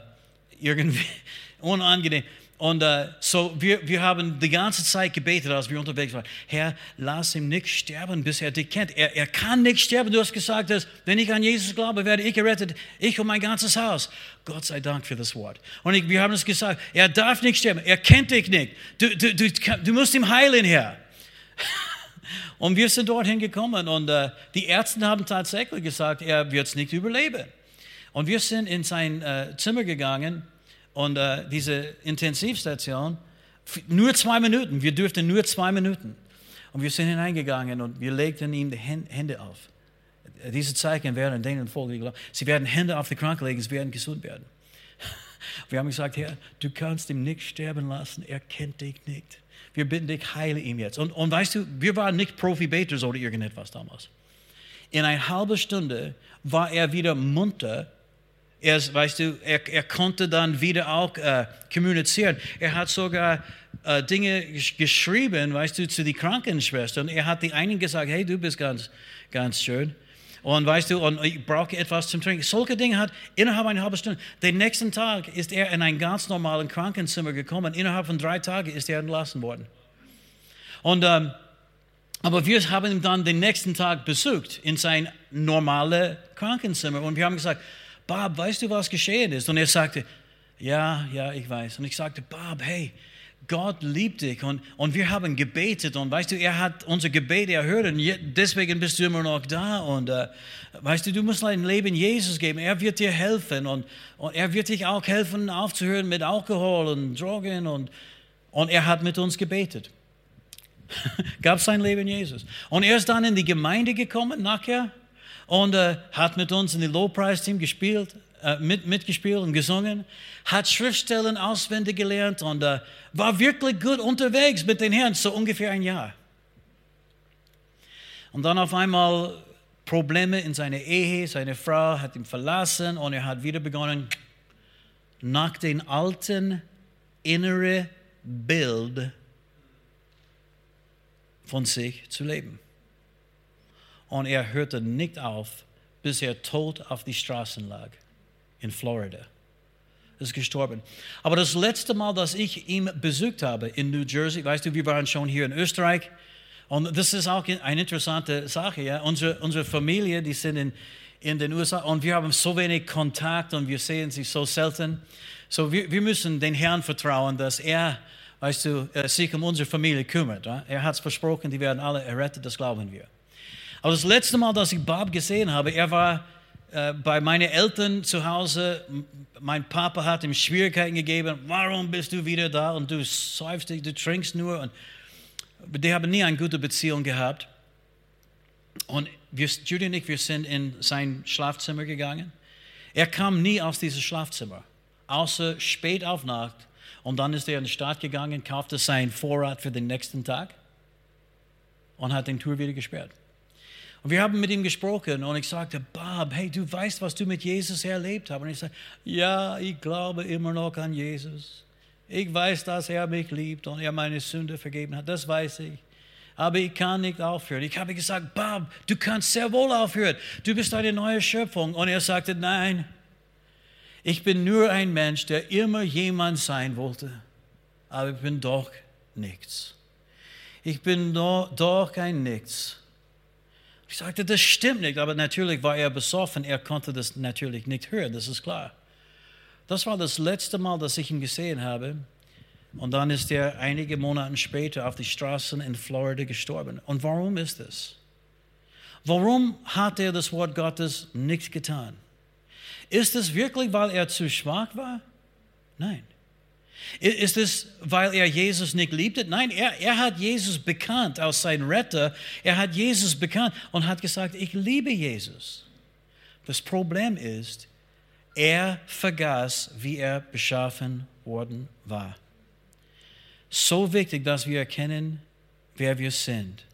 irgendwie [LAUGHS] unangenehm. Und äh, so, wir, wir haben die ganze Zeit gebetet, als wir unterwegs waren. Herr, lass ihn nicht sterben, bis er dich kennt. Er, er kann nicht sterben. Du hast gesagt, dass, wenn ich an Jesus glaube, werde ich gerettet. Ich und mein ganzes Haus. Gott sei Dank für das Wort. Und ich, wir haben es gesagt, er darf nicht sterben. Er kennt dich nicht. Du, du, du, du musst ihm heilen, Herr. Und wir sind dorthin gekommen und äh, die Ärzte haben tatsächlich gesagt, er wird es nicht überleben. Und wir sind in sein äh, Zimmer gegangen und äh, diese Intensivstation, nur zwei Minuten, wir dürften nur zwei Minuten. Und wir sind hineingegangen und wir legten ihm die Hände auf. Diese Zeichen werden denen folgen. Sie werden Hände auf die Kranken legen, sie werden gesund werden. [LAUGHS] Wir haben gesagt, Herr, du kannst ihn nicht sterben lassen, er kennt dich nicht. Wir bitten dich, heile ihn jetzt. Und, und weißt du, wir waren nicht Profi-Beters oder irgendetwas damals. In einer halben Stunde war er wieder munter. Er, weißt du, er, er konnte dann wieder auch äh, kommunizieren. Er hat sogar äh, Dinge geschrieben, weißt du, zu den Krankenschwestern. Er hat die einen gesagt, hey, du bist ganz, ganz schön. Und weißt du, und ich brauche etwas zum Trinken. Solche Dinge hat innerhalb einer halben Stunde. Den nächsten Tag ist er in ein ganz normales Krankenzimmer gekommen. Innerhalb von drei Tagen ist er entlassen worden. Und, ähm, aber wir haben ihn dann den nächsten Tag besucht in sein normales Krankenzimmer. Und wir haben gesagt, Bob, weißt du, was geschehen ist? Und er sagte, ja, ja, ich weiß. Und ich sagte, Bob, hey, Gott liebt dich und, und wir haben gebetet und weißt du, er hat unser Gebet erhört und deswegen bist du immer noch da und äh, weißt du, du musst dein Leben Jesus geben, er wird dir helfen und, und er wird dich auch helfen aufzuhören mit Alkohol und Drogen und, und er hat mit uns gebetet. [LAUGHS] Gab sein Leben Jesus. Und er ist dann in die Gemeinde gekommen nachher und äh, hat mit uns in die Lowprice-Team gespielt, äh, mit, mitgespielt und gesungen, hat Schriftstellen auswendig gelernt und äh, war wirklich gut unterwegs mit den Herren, so ungefähr ein Jahr. Und dann auf einmal Probleme in seiner Ehe, seine Frau hat ihn verlassen und er hat wieder begonnen, nach dem alten inneren Bild von sich zu leben. Und er hörte nicht auf, bis er tot auf die Straßen lag in Florida. Ist gestorben. Aber das letzte Mal, dass ich ihn besucht habe in New Jersey, weißt du, wir waren schon hier in Österreich. Und das ist auch eine interessante Sache. Ja? Unsere, unsere Familie, die sind in, in den USA und wir haben so wenig Kontakt und wir sehen sie so selten. So, wir, wir müssen den Herrn vertrauen, dass er, weißt du, äh, sich um unsere Familie kümmert. Ja? Er hat es versprochen, die werden alle errettet, das glauben wir. Aber das letzte Mal, dass ich Bob gesehen habe, er war äh, bei meinen Eltern zu Hause, mein Papa hat ihm Schwierigkeiten gegeben. Warum bist du wieder da und du säufst dich, du trinkst nur? Und die haben nie eine gute Beziehung gehabt. Und wir, Judy und ich, wir sind in sein Schlafzimmer gegangen. Er kam nie aus diesem Schlafzimmer, außer spät auf Nacht. Und dann ist er in die Stadt gegangen, kaufte seinen Vorrat für den nächsten Tag und hat den Tour wieder gesperrt. Und wir haben mit ihm gesprochen und ich sagte, Bob, hey, du weißt, was du mit Jesus erlebt hast. Und ich sagte, ja, ich glaube immer noch an Jesus. Ich weiß, dass er mich liebt und er meine Sünde vergeben hat. Das weiß ich. Aber ich kann nicht aufhören. Ich habe gesagt, Bob, du kannst sehr wohl aufhören. Du bist eine neue Schöpfung. Und er sagte, nein, ich bin nur ein Mensch, der immer jemand sein wollte. Aber ich bin doch nichts. Ich bin doch kein Nichts. Ich sagte, das stimmt nicht, aber natürlich war er besoffen, er konnte das natürlich nicht hören, das ist klar. Das war das letzte Mal, dass ich ihn gesehen habe. Und dann ist er einige Monate später auf die Straßen in Florida gestorben. Und warum ist das? Warum hat er das Wort Gottes nicht getan? Ist es wirklich, weil er zu schwach war? Nein. Ist es, weil er Jesus nicht liebte? Nein, er, er hat Jesus bekannt als sein Retter. Er hat Jesus bekannt und hat gesagt, ich liebe Jesus. Das Problem ist, er vergaß, wie er beschaffen worden war. So wichtig, dass wir erkennen, wer wir sind.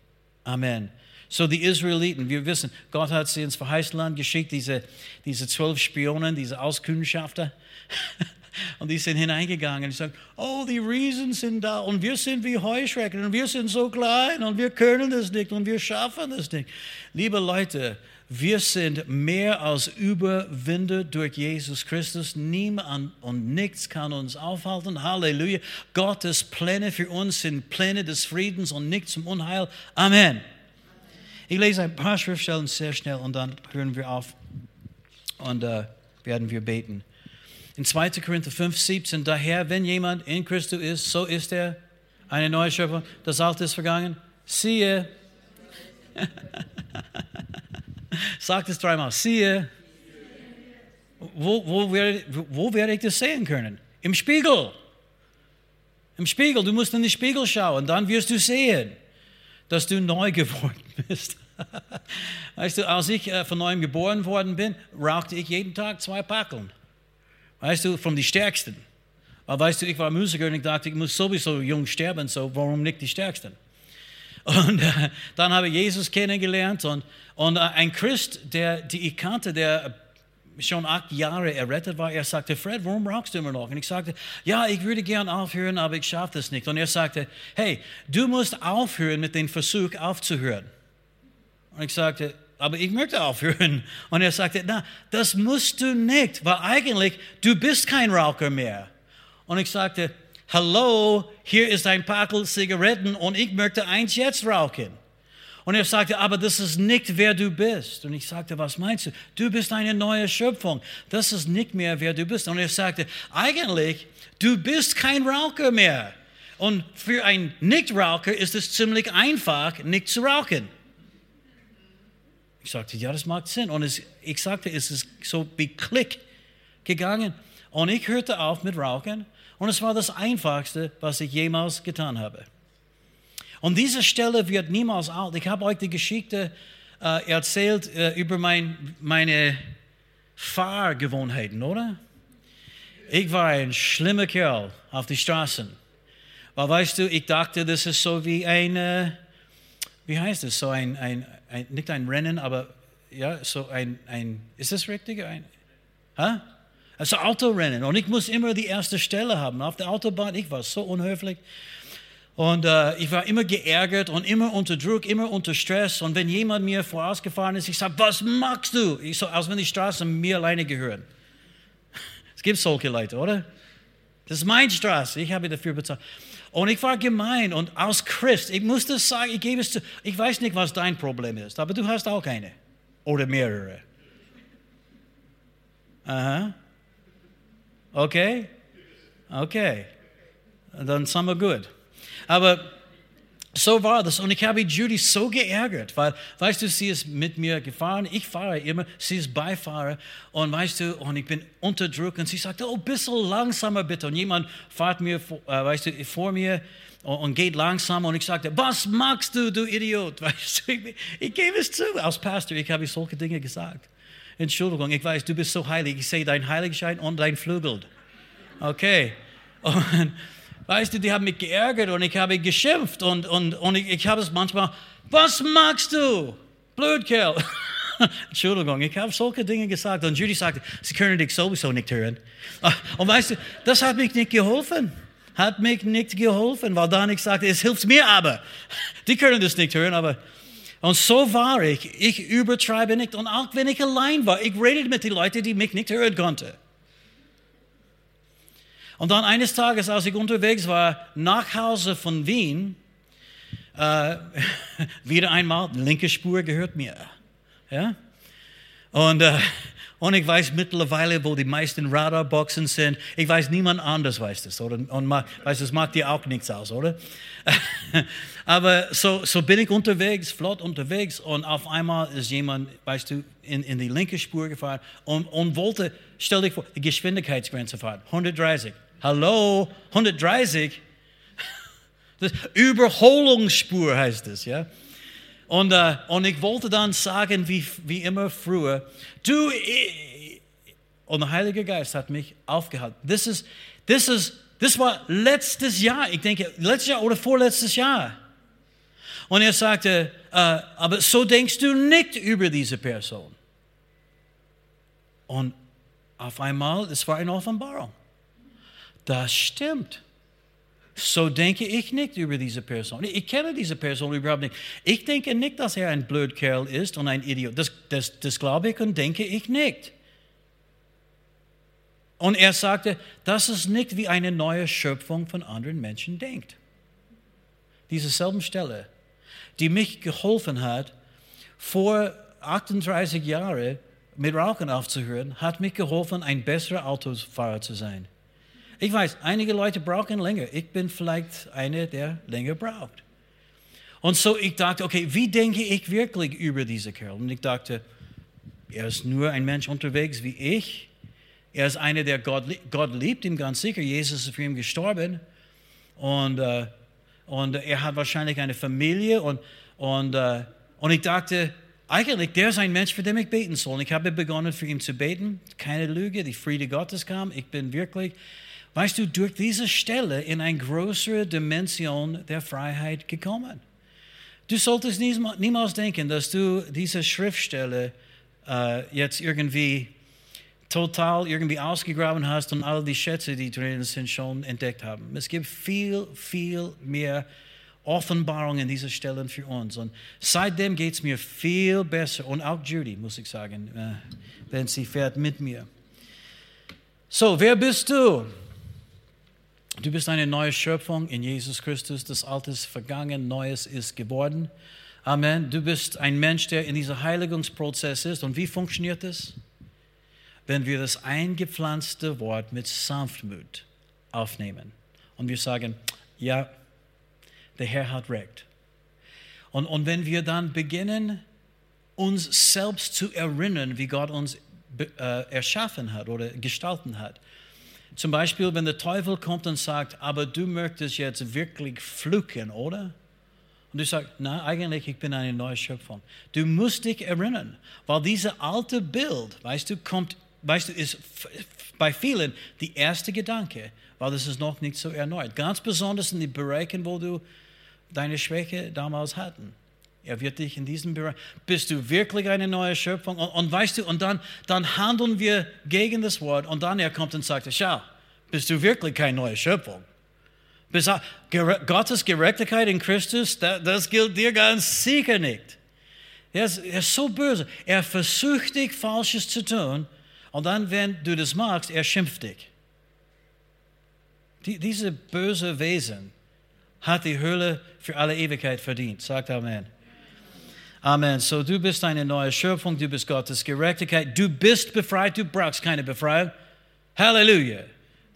Amen. So die Israeliten, wir wissen, Gott hat sie ins verheißene Land geschickt, diese, diese zwölf Spionen, diese Auskundschafter. [LAUGHS] Und die sind hineingegangen und sagen, oh, die Riesen sind da und wir sind wie Heuschrecken und wir sind so klein und wir können das nicht und wir schaffen das nicht. Liebe Leute, wir sind mehr als Überwinder durch Jesus Christus. Niemand und nichts kann uns aufhalten. Halleluja. Gottes Pläne für uns sind Pläne des Friedens und nicht zum Unheil. Amen. Ich lese ein paar Schriftstellen sehr schnell und dann hören wir auf und äh, werden wir beten. In 2. Korinther 5, 17, daher, wenn jemand in Christus ist, so ist er eine neue Schöpfung. Das Alte ist vergangen. Siehe. [LAUGHS] Sagt es dreimal. Siehe. Wo, wo, werde, wo werde ich das sehen können? Im Spiegel. Im Spiegel. Du musst in den Spiegel schauen. Dann wirst du sehen, dass du neu [LAUGHS] geworden bist. Weißt du, als ich äh, von neuem geboren worden bin, rauchte ich jeden Tag zwei Packeln. Weißt du, von die Stärksten. Aber weißt du, ich war Musiker und ich dachte, ich muss sowieso jung sterben, so warum nicht die Stärksten? Und äh, dann habe ich Jesus kennengelernt und, und äh, ein Christ, der, die ich kannte, der schon acht Jahre errettet war, er sagte, Fred, warum rauchst du immer noch? Und ich sagte, ja, ich würde gern aufhören, aber ich schaffe das nicht. Und er sagte, hey, du musst aufhören mit dem Versuch aufzuhören. Und ich sagte, aber ich möchte aufhören. Und er sagte, na, das musst du nicht, weil eigentlich du bist kein Raucher mehr. Und ich sagte, hallo, hier ist ein Packel Zigaretten und ich möchte eins jetzt rauchen. Und er sagte, aber das ist nicht, wer du bist. Und ich sagte, was meinst du? Du bist eine neue Schöpfung. Das ist nicht mehr, wer du bist. Und er sagte, eigentlich, du bist kein Raucher mehr. Und für einen Nichtraucher ist es ziemlich einfach, nicht zu rauchen. Ich sagte, ja, das macht Sinn. Und es, ich sagte, es ist so wie Klick gegangen. Und ich hörte auf mit Rauchen. Und es war das Einfachste, was ich jemals getan habe. Und diese Stelle wird niemals alt. Ich habe euch die Geschichte äh, erzählt äh, über mein, meine Fahrgewohnheiten, oder? Ich war ein schlimmer Kerl auf die Straßen. Weil weißt du, ich dachte, das ist so wie ein, äh, wie heißt es, so ein, ein, ein, nicht ein Rennen, aber ja, so ein, ein ist das richtig? Ein, hä? Also Autorennen. Und ich muss immer die erste Stelle haben. Auf der Autobahn, ich war so unhöflich. Und äh, ich war immer geärgert und immer unter Druck, immer unter Stress. Und wenn jemand mir vorausgefahren ist, ich sage, was machst du? Ich so, als wenn die Straßen mir alleine gehören. [LAUGHS] Es gibt solche Leute, oder? Das ist meine Straße, ich habe dafür bezahlt. Und ich war gemein und als Christ, ich musste sagen, ich gebe es zu, ich weiß nicht, was dein Problem ist, aber du hast auch eine oder mehrere. Aha. Okay? Okay. Dann sind wir gut. Aber so war das. Und ich habe Judy so geärgert, weil, weißt du, sie ist mit mir gefahren. Ich fahre immer, sie ist Beifahrer. Und weißt du, und ich bin unter Druck. Und sie sagte, oh, ein bisschen langsamer bitte. Und jemand fährt mir, äh, weißt du, vor mir und, geht langsam. Und ich sagte, was machst du, du Idiot? [LAUGHS] Weißt du, ich, ich gebe es zu. Als Pastor, ich habe solche Dinge gesagt. Entschuldigung, ich weiß, du bist so heilig. Ich sehe dein Heiligschein und dein Flügel. Okay. [LAUGHS] Und weißt du, die haben mich geärgert und ich habe geschimpft und, und, und ich, ich habe es manchmal, was magst du? Blödkerl. [LAUGHS] Entschuldigung, ich habe solche Dinge gesagt. Und Judy sagte, sie können dich sowieso nicht hören. Ah, und weißt du, das hat mich nicht geholfen. Hat mich nicht geholfen, weil dann ich sagte, es hilft mir aber. Die können das nicht hören, aber und so war ich. Ich übertreibe nicht. Und auch wenn ich allein war, ich redete mit den Leuten, die mich nicht hören konnten. Und dann eines Tages, als ich unterwegs war, nach Hause von Wien, äh, [LAUGHS] wieder einmal, linke Spur gehört mir. Ja? Und, äh, und ich weiß mittlerweile, wo die meisten Radarboxen sind. Ich weiß, niemand anders weiß das, oder? Und weiß, das macht dir auch nichts aus, oder? [LAUGHS] Aber so, so bin ich unterwegs, flott unterwegs, und auf einmal ist jemand, weißt du, in, in die linke Spur gefahren und, und wollte, stell dich vor, die Geschwindigkeitsgrenze fahren, 130. Hallo, 130? Das Überholungsspur heißt es, ja. Und, äh, und ich wollte dann sagen, wie, wie immer früher, du, ich, und der Heilige Geist hat mich aufgehalten. Das ist, das ist, das war letztes Jahr, ich denke, letztes Jahr oder vorletztes Jahr. Und er sagte, äh, aber so denkst du nicht über diese Person. Und auf einmal, es war eine Offenbarung. Das stimmt. So denke ich nicht über diese Person. Ich kenne diese Person überhaupt nicht. Ich denke nicht, dass er ein Blödkerl ist und ein Idiot. Das, das, das glaube ich und denke ich nicht. Und er sagte, das ist nicht wie eine neue Schöpfung von anderen Menschen denkt. Diese selben Stelle, die mich geholfen hat, vor 38 Jahren mit Rauchen aufzuhören, hat mich geholfen, ein besserer Autofahrer zu sein. Ich weiß, einige Leute brauchen länger. Ich bin vielleicht einer, der länger braucht. Und so ich dachte, okay, wie denke ich wirklich über diese Kerl? Und ich dachte, er ist nur ein Mensch unterwegs wie ich. Er ist einer, der Gott, Gott liebt, ihm ganz sicher. Jesus ist für ihn gestorben. Und, äh, und er hat wahrscheinlich eine Familie. Und, und, äh, und ich dachte, eigentlich, der ist ein Mensch, für den ich beten soll. Und ich habe begonnen, für ihn zu beten. Keine Lüge, die Friede Gottes kam. Ich bin wirklich, weißt du, durch diese Stelle in eine größere Dimension der Freiheit gekommen. Du solltest niemals denken, dass du diese Schriftstelle äh, jetzt irgendwie total irgendwie ausgegraben hast und all die Schätze, die drin sind, schon entdeckt haben. Es gibt viel, viel mehr Offenbarungen in diesen Stellen für uns. Und seitdem geht es mir viel besser. Und auch Judy, muss ich sagen, äh, wenn sie fährt mit mir. So, wer bist du? Du bist eine neue Schöpfung in Jesus Christus. Das Alte ist vergangen, Neues ist geworden. Amen. Du bist ein Mensch, der in diesem Heiligungsprozess ist. Und wie funktioniert das? Wenn wir das eingepflanzte Wort mit Sanftmut aufnehmen und wir sagen, ja, der Herr hat recht. Und, und wenn wir dann beginnen, uns selbst zu erinnern, wie Gott uns äh, erschaffen hat oder gestalten hat. Zum Beispiel, wenn der Teufel kommt und sagt, aber du möchtest jetzt wirklich fluchen, oder? Und du sagst, na, eigentlich, ich bin eine neue Schöpfung. Du musst dich erinnern, weil dieses alte Bild, weißt du, kommt, weißt du, ist bei vielen die erste Gedanke, weil das ist noch nicht so erneut. Ganz besonders in den Bereichen, wo du deine Schwäche damals hatten. Er wird dich in diesem Bereich. Bist du wirklich eine neue Schöpfung? Und, und, weißt du, und dann, dann handeln wir gegen das Wort und dann er kommt und sagt, schau, bist du wirklich keine neue Schöpfung? Bist, Gottes Gerechtigkeit in Christus, das, das gilt dir ganz sicher nicht. Er ist, er ist so böse. Er versucht dich Falsches zu tun und dann, wenn du das machst, er schimpft dich. Die, diese böse Wesen, hat die Hölle für alle Ewigkeit verdient. Sagt Amen. Amen. So, du bist eine neue Schöpfung, du bist Gottes Gerechtigkeit, du bist befreit, du brauchst keine Befreiung. Halleluja.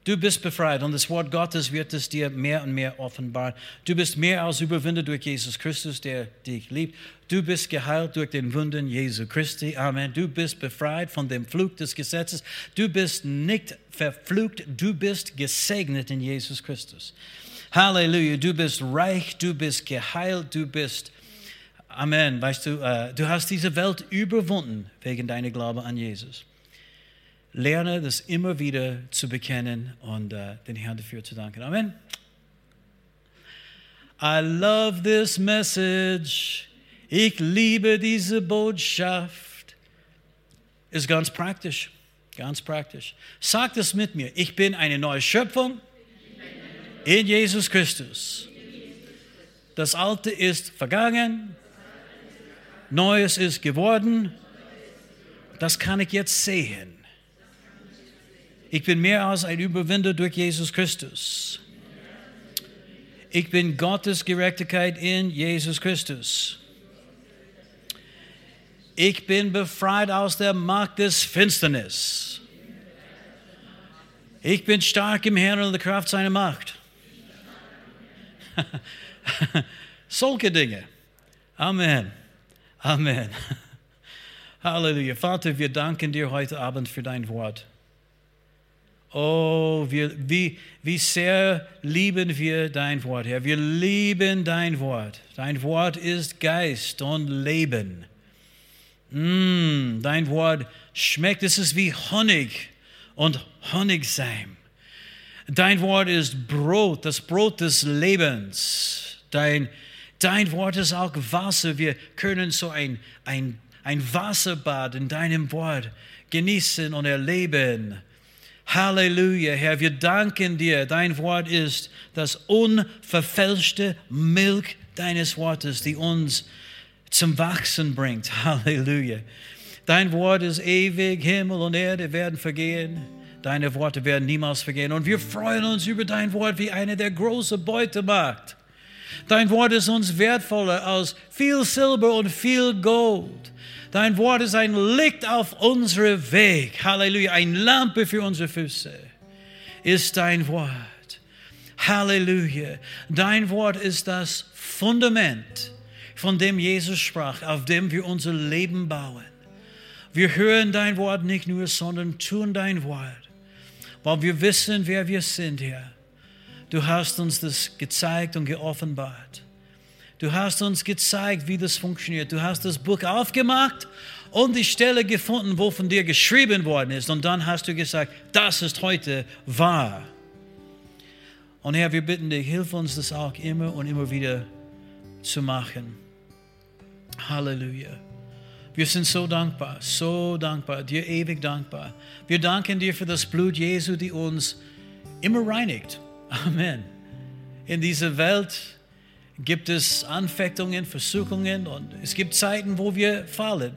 Du bist befreit und das Wort Gottes wird es dir mehr und mehr offenbaren. Du bist mehr als Überwinder durch Jesus Christus, der dich liebt. Du bist geheilt durch den Wunden Jesu Christi. Amen. Du bist befreit von dem Flug des Gesetzes. Du bist nicht verflucht, du bist gesegnet in Jesus Christus. Halleluja, du bist reich, du bist geheilt, du bist, Amen, weißt du, uh, du hast diese Welt überwunden wegen deiner Glaube an Jesus. Lerne das immer wieder zu bekennen und uh, den Herrn dafür zu danken. Amen. I love this message. Ich liebe diese Botschaft. Ist ganz praktisch, ganz praktisch. Sag das mit mir. Ich bin eine neue Schöpfung in Jesus Christus. Das Alte ist vergangen, Neues ist geworden. Das kann ich jetzt sehen. Ich bin mehr als ein Überwinder durch Jesus Christus. Ich bin Gottes Gerechtigkeit in Jesus Christus. Ich bin befreit aus der Macht des Finsternis. Ich bin stark im Herrn und der Kraft seiner Macht. [LAUGHS] Solche Dinge. Amen. Amen. Halleluja. Vater, wir danken dir heute Abend für dein Wort. Oh, wir, wie, wie sehr lieben wir dein Wort, Herr. Wir lieben dein Wort. Dein Wort ist Geist und Leben. Mm, dein Wort schmeckt, es ist wie Honig und Honigseim. Dein Wort ist Brot, das Brot des Lebens. Dein, dein Wort ist auch Wasser. Wir können so ein, ein, ein Wasserbad in deinem Wort genießen und erleben. Halleluja, Herr, wir danken dir. Dein Wort ist das unverfälschte Milch deines Wortes, die uns zum Wachsen bringt. Halleluja. Dein Wort ist ewig, Himmel und Erde werden vergehen Deine Worte werden niemals vergehen. Und wir freuen uns über dein Wort wie eine der großen Beute macht. Dein Wort ist uns wertvoller als viel Silber und viel Gold. Dein Wort ist ein Licht auf unsere Weg. Halleluja. Ein Lampe für unsere Füße ist dein Wort. Halleluja. Dein Wort ist das Fundament, von dem Jesus sprach, auf dem wir unser Leben bauen. Wir hören dein Wort nicht nur, sondern tun dein Wort weil wir wissen, wer wir sind, Herr. Du hast uns das gezeigt und geoffenbart. Du hast uns gezeigt, wie das funktioniert. Du hast das Buch aufgemacht und die Stelle gefunden, wo von dir geschrieben worden ist. Und dann hast du gesagt, das ist heute wahr. Und Herr, wir bitten dich, hilf uns das auch immer und immer wieder zu machen. Halleluja. Wir sind so dankbar, so dankbar, dir ewig dankbar. Wir danken dir für das Blut Jesu, die uns immer reinigt. Amen. In dieser Welt gibt es Anfechtungen, Versuchungen und es gibt Zeiten, wo wir fallen.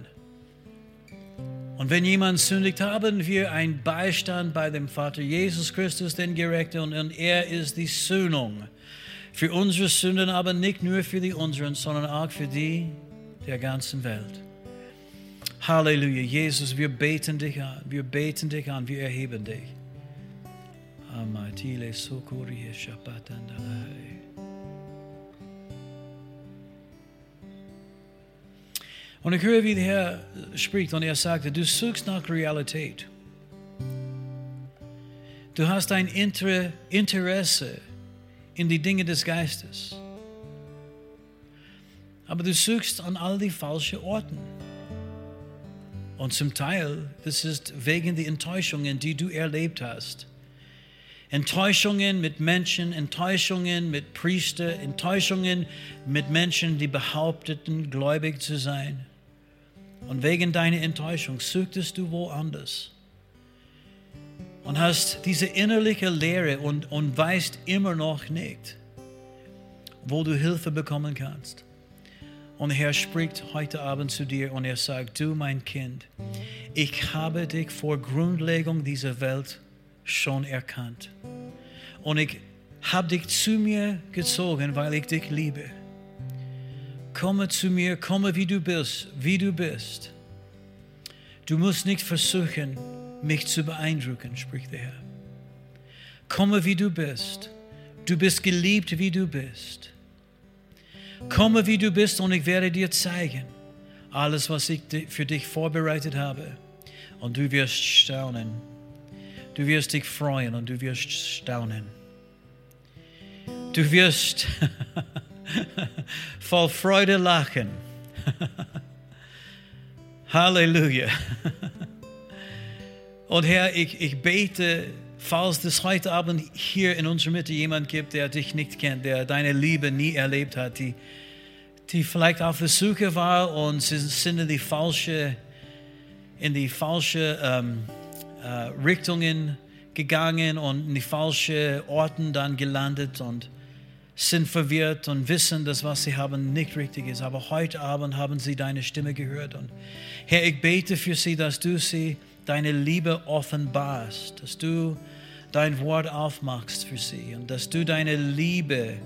Und wenn jemand sündigt, haben wir einen Beistand bei dem Vater Jesus Christus, den Gerechten, und er ist die Sühnung für unsere Sünden, aber nicht nur für die unseren, sondern auch für die der ganzen Welt. Halleluja, Jesus, wir beten dich an, wir beten dich an, wir erheben dich. Amatile sokorie shabatandalai. Und ich höre, wie der Herr spricht und er sagte, du suchst nach Realität. Du hast ein Interesse in die Dinge des Geistes. Aber du suchst an all die falschen Orten. Und zum Teil, das ist wegen der Enttäuschungen, die du erlebt hast. Enttäuschungen mit Menschen, Enttäuschungen mit Priestern, Enttäuschungen mit Menschen, die behaupteten, gläubig zu sein. Und wegen deiner Enttäuschung suchtest du woanders. Und hast diese innerliche Leere und, und weißt immer noch nicht, wo du Hilfe bekommen kannst. Und der Herr spricht heute Abend zu dir und er sagt, du mein Kind, ich habe dich vor Grundlegung dieser Welt schon erkannt. Und ich habe dich zu mir gezogen, weil ich dich liebe. Komme zu mir, komme wie du bist, wie du bist. Du musst nicht versuchen, mich zu beeindrucken, spricht der Herr. Komme wie du bist. Du bist geliebt, wie du bist. Komme wie du bist und ich werde dir zeigen, alles, was ich für dich vorbereitet habe. Und du wirst staunen. Du wirst dich freuen und du wirst staunen. Du wirst [LAUGHS] voll Freude lachen. [LAUGHS] Halleluja. Und Herr, ich, ich bete, falls es heute Abend hier in unserer Mitte jemand gibt, der dich nicht kennt, der deine Liebe nie erlebt hat, die, die vielleicht auf der Suche war und sind in die falsche, in die falsche ähm, äh, Richtungen gegangen und in die falschen Orten dann gelandet und sind verwirrt und wissen, dass was sie haben nicht richtig ist. Aber heute Abend haben sie deine Stimme gehört. Und Herr, ich bete für sie, dass du sie deine Liebe offenbarst, dass du dein Wort aufmachst für sie und dass du deine Liebe,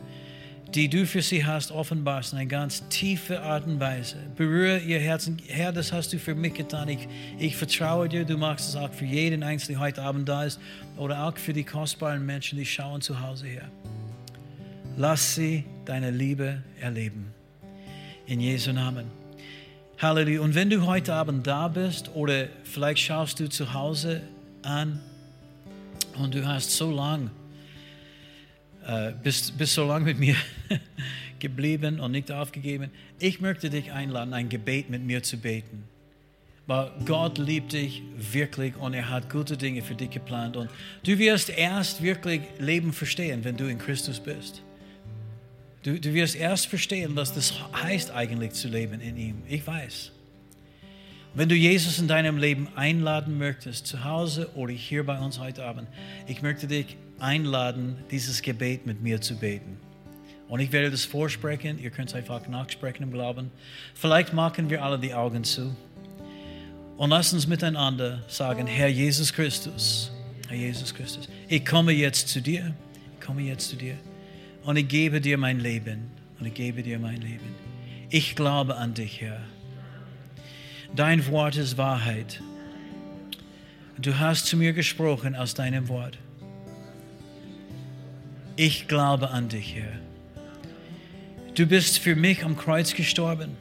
die du für sie hast, offenbarst in eine ganz tiefe Art und Weise. Berühre ihr Herzen. Herr, das hast du für mich getan. Ich, ich vertraue dir, du machst es auch für jeden Einzelnen, der heute Abend da ist oder auch für die kostbaren Menschen, die schauen zu Hause her. Lass sie deine Liebe erleben. In Jesu Namen. Halleluja. Und wenn du heute Abend da bist oder vielleicht schaust du zu Hause an und du hast so lang, äh, bist, bist so lang mit mir [LAUGHS] geblieben und nicht aufgegeben, ich möchte dich einladen, ein Gebet mit mir zu beten. Weil Gott liebt dich wirklich und er hat gute Dinge für dich geplant. Und du wirst erst wirklich Leben verstehen, wenn du in Christus bist. Du, du wirst erst verstehen, was das heißt eigentlich zu leben in ihm. Ich weiß. Wenn du Jesus in deinem Leben einladen möchtest, zu Hause oder hier bei uns heute Abend, ich möchte dich einladen, dieses Gebet mit mir zu beten. Und ich werde das vorsprechen, ihr könnt es einfach nachsprechen im Glauben. Vielleicht machen wir alle die Augen zu. Und lass uns miteinander sagen, Herr Jesus Christus, Herr Jesus Christus, ich komme jetzt zu dir, ich komme jetzt zu dir. Und ich gebe dir mein Leben. Und ich gebe dir mein Leben. Ich glaube an dich, Herr. Dein Wort ist Wahrheit. Du hast zu mir gesprochen aus deinem Wort. Ich glaube an dich, Herr. Du bist für mich am Kreuz gestorben.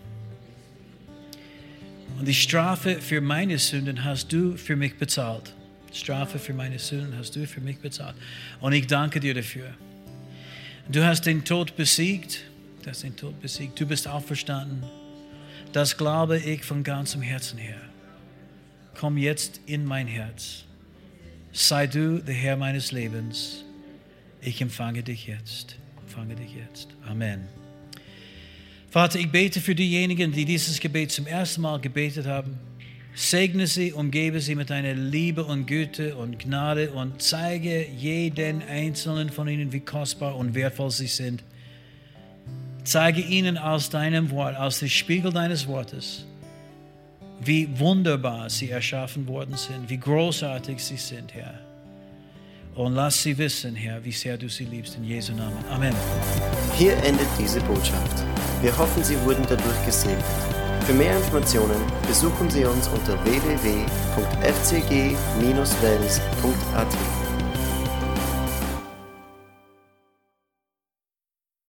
Und die Strafe für meine Sünden hast du für mich bezahlt. Strafe für meine Sünden hast du für mich bezahlt. Und ich danke dir dafür. Du hast den Tod besiegt, hast den Tod besiegt. Du bist auferstanden. Das glaube ich von ganzem Herzen her. Komm jetzt in mein Herz. Sei du der Herr meines Lebens. Ich empfange dich jetzt. Empfange dich jetzt. Amen. Vater, ich bete für diejenigen, die dieses Gebet zum ersten Mal gebetet haben. Segne sie, umgebe sie mit deiner Liebe und Güte und Gnade und zeige jeden einzelnen von ihnen, wie kostbar und wertvoll sie sind. Zeige ihnen aus deinem Wort, aus dem Spiegel deines Wortes, wie wunderbar sie erschaffen worden sind, wie großartig sie sind, Herr. Und lass sie wissen, Herr, wie sehr du sie liebst. In Jesu Namen. Amen. Hier endet diese Botschaft. Wir hoffen, Sie wurden dadurch gesegnet. Für mehr Informationen besuchen Sie uns unter www.fcg-wells.at.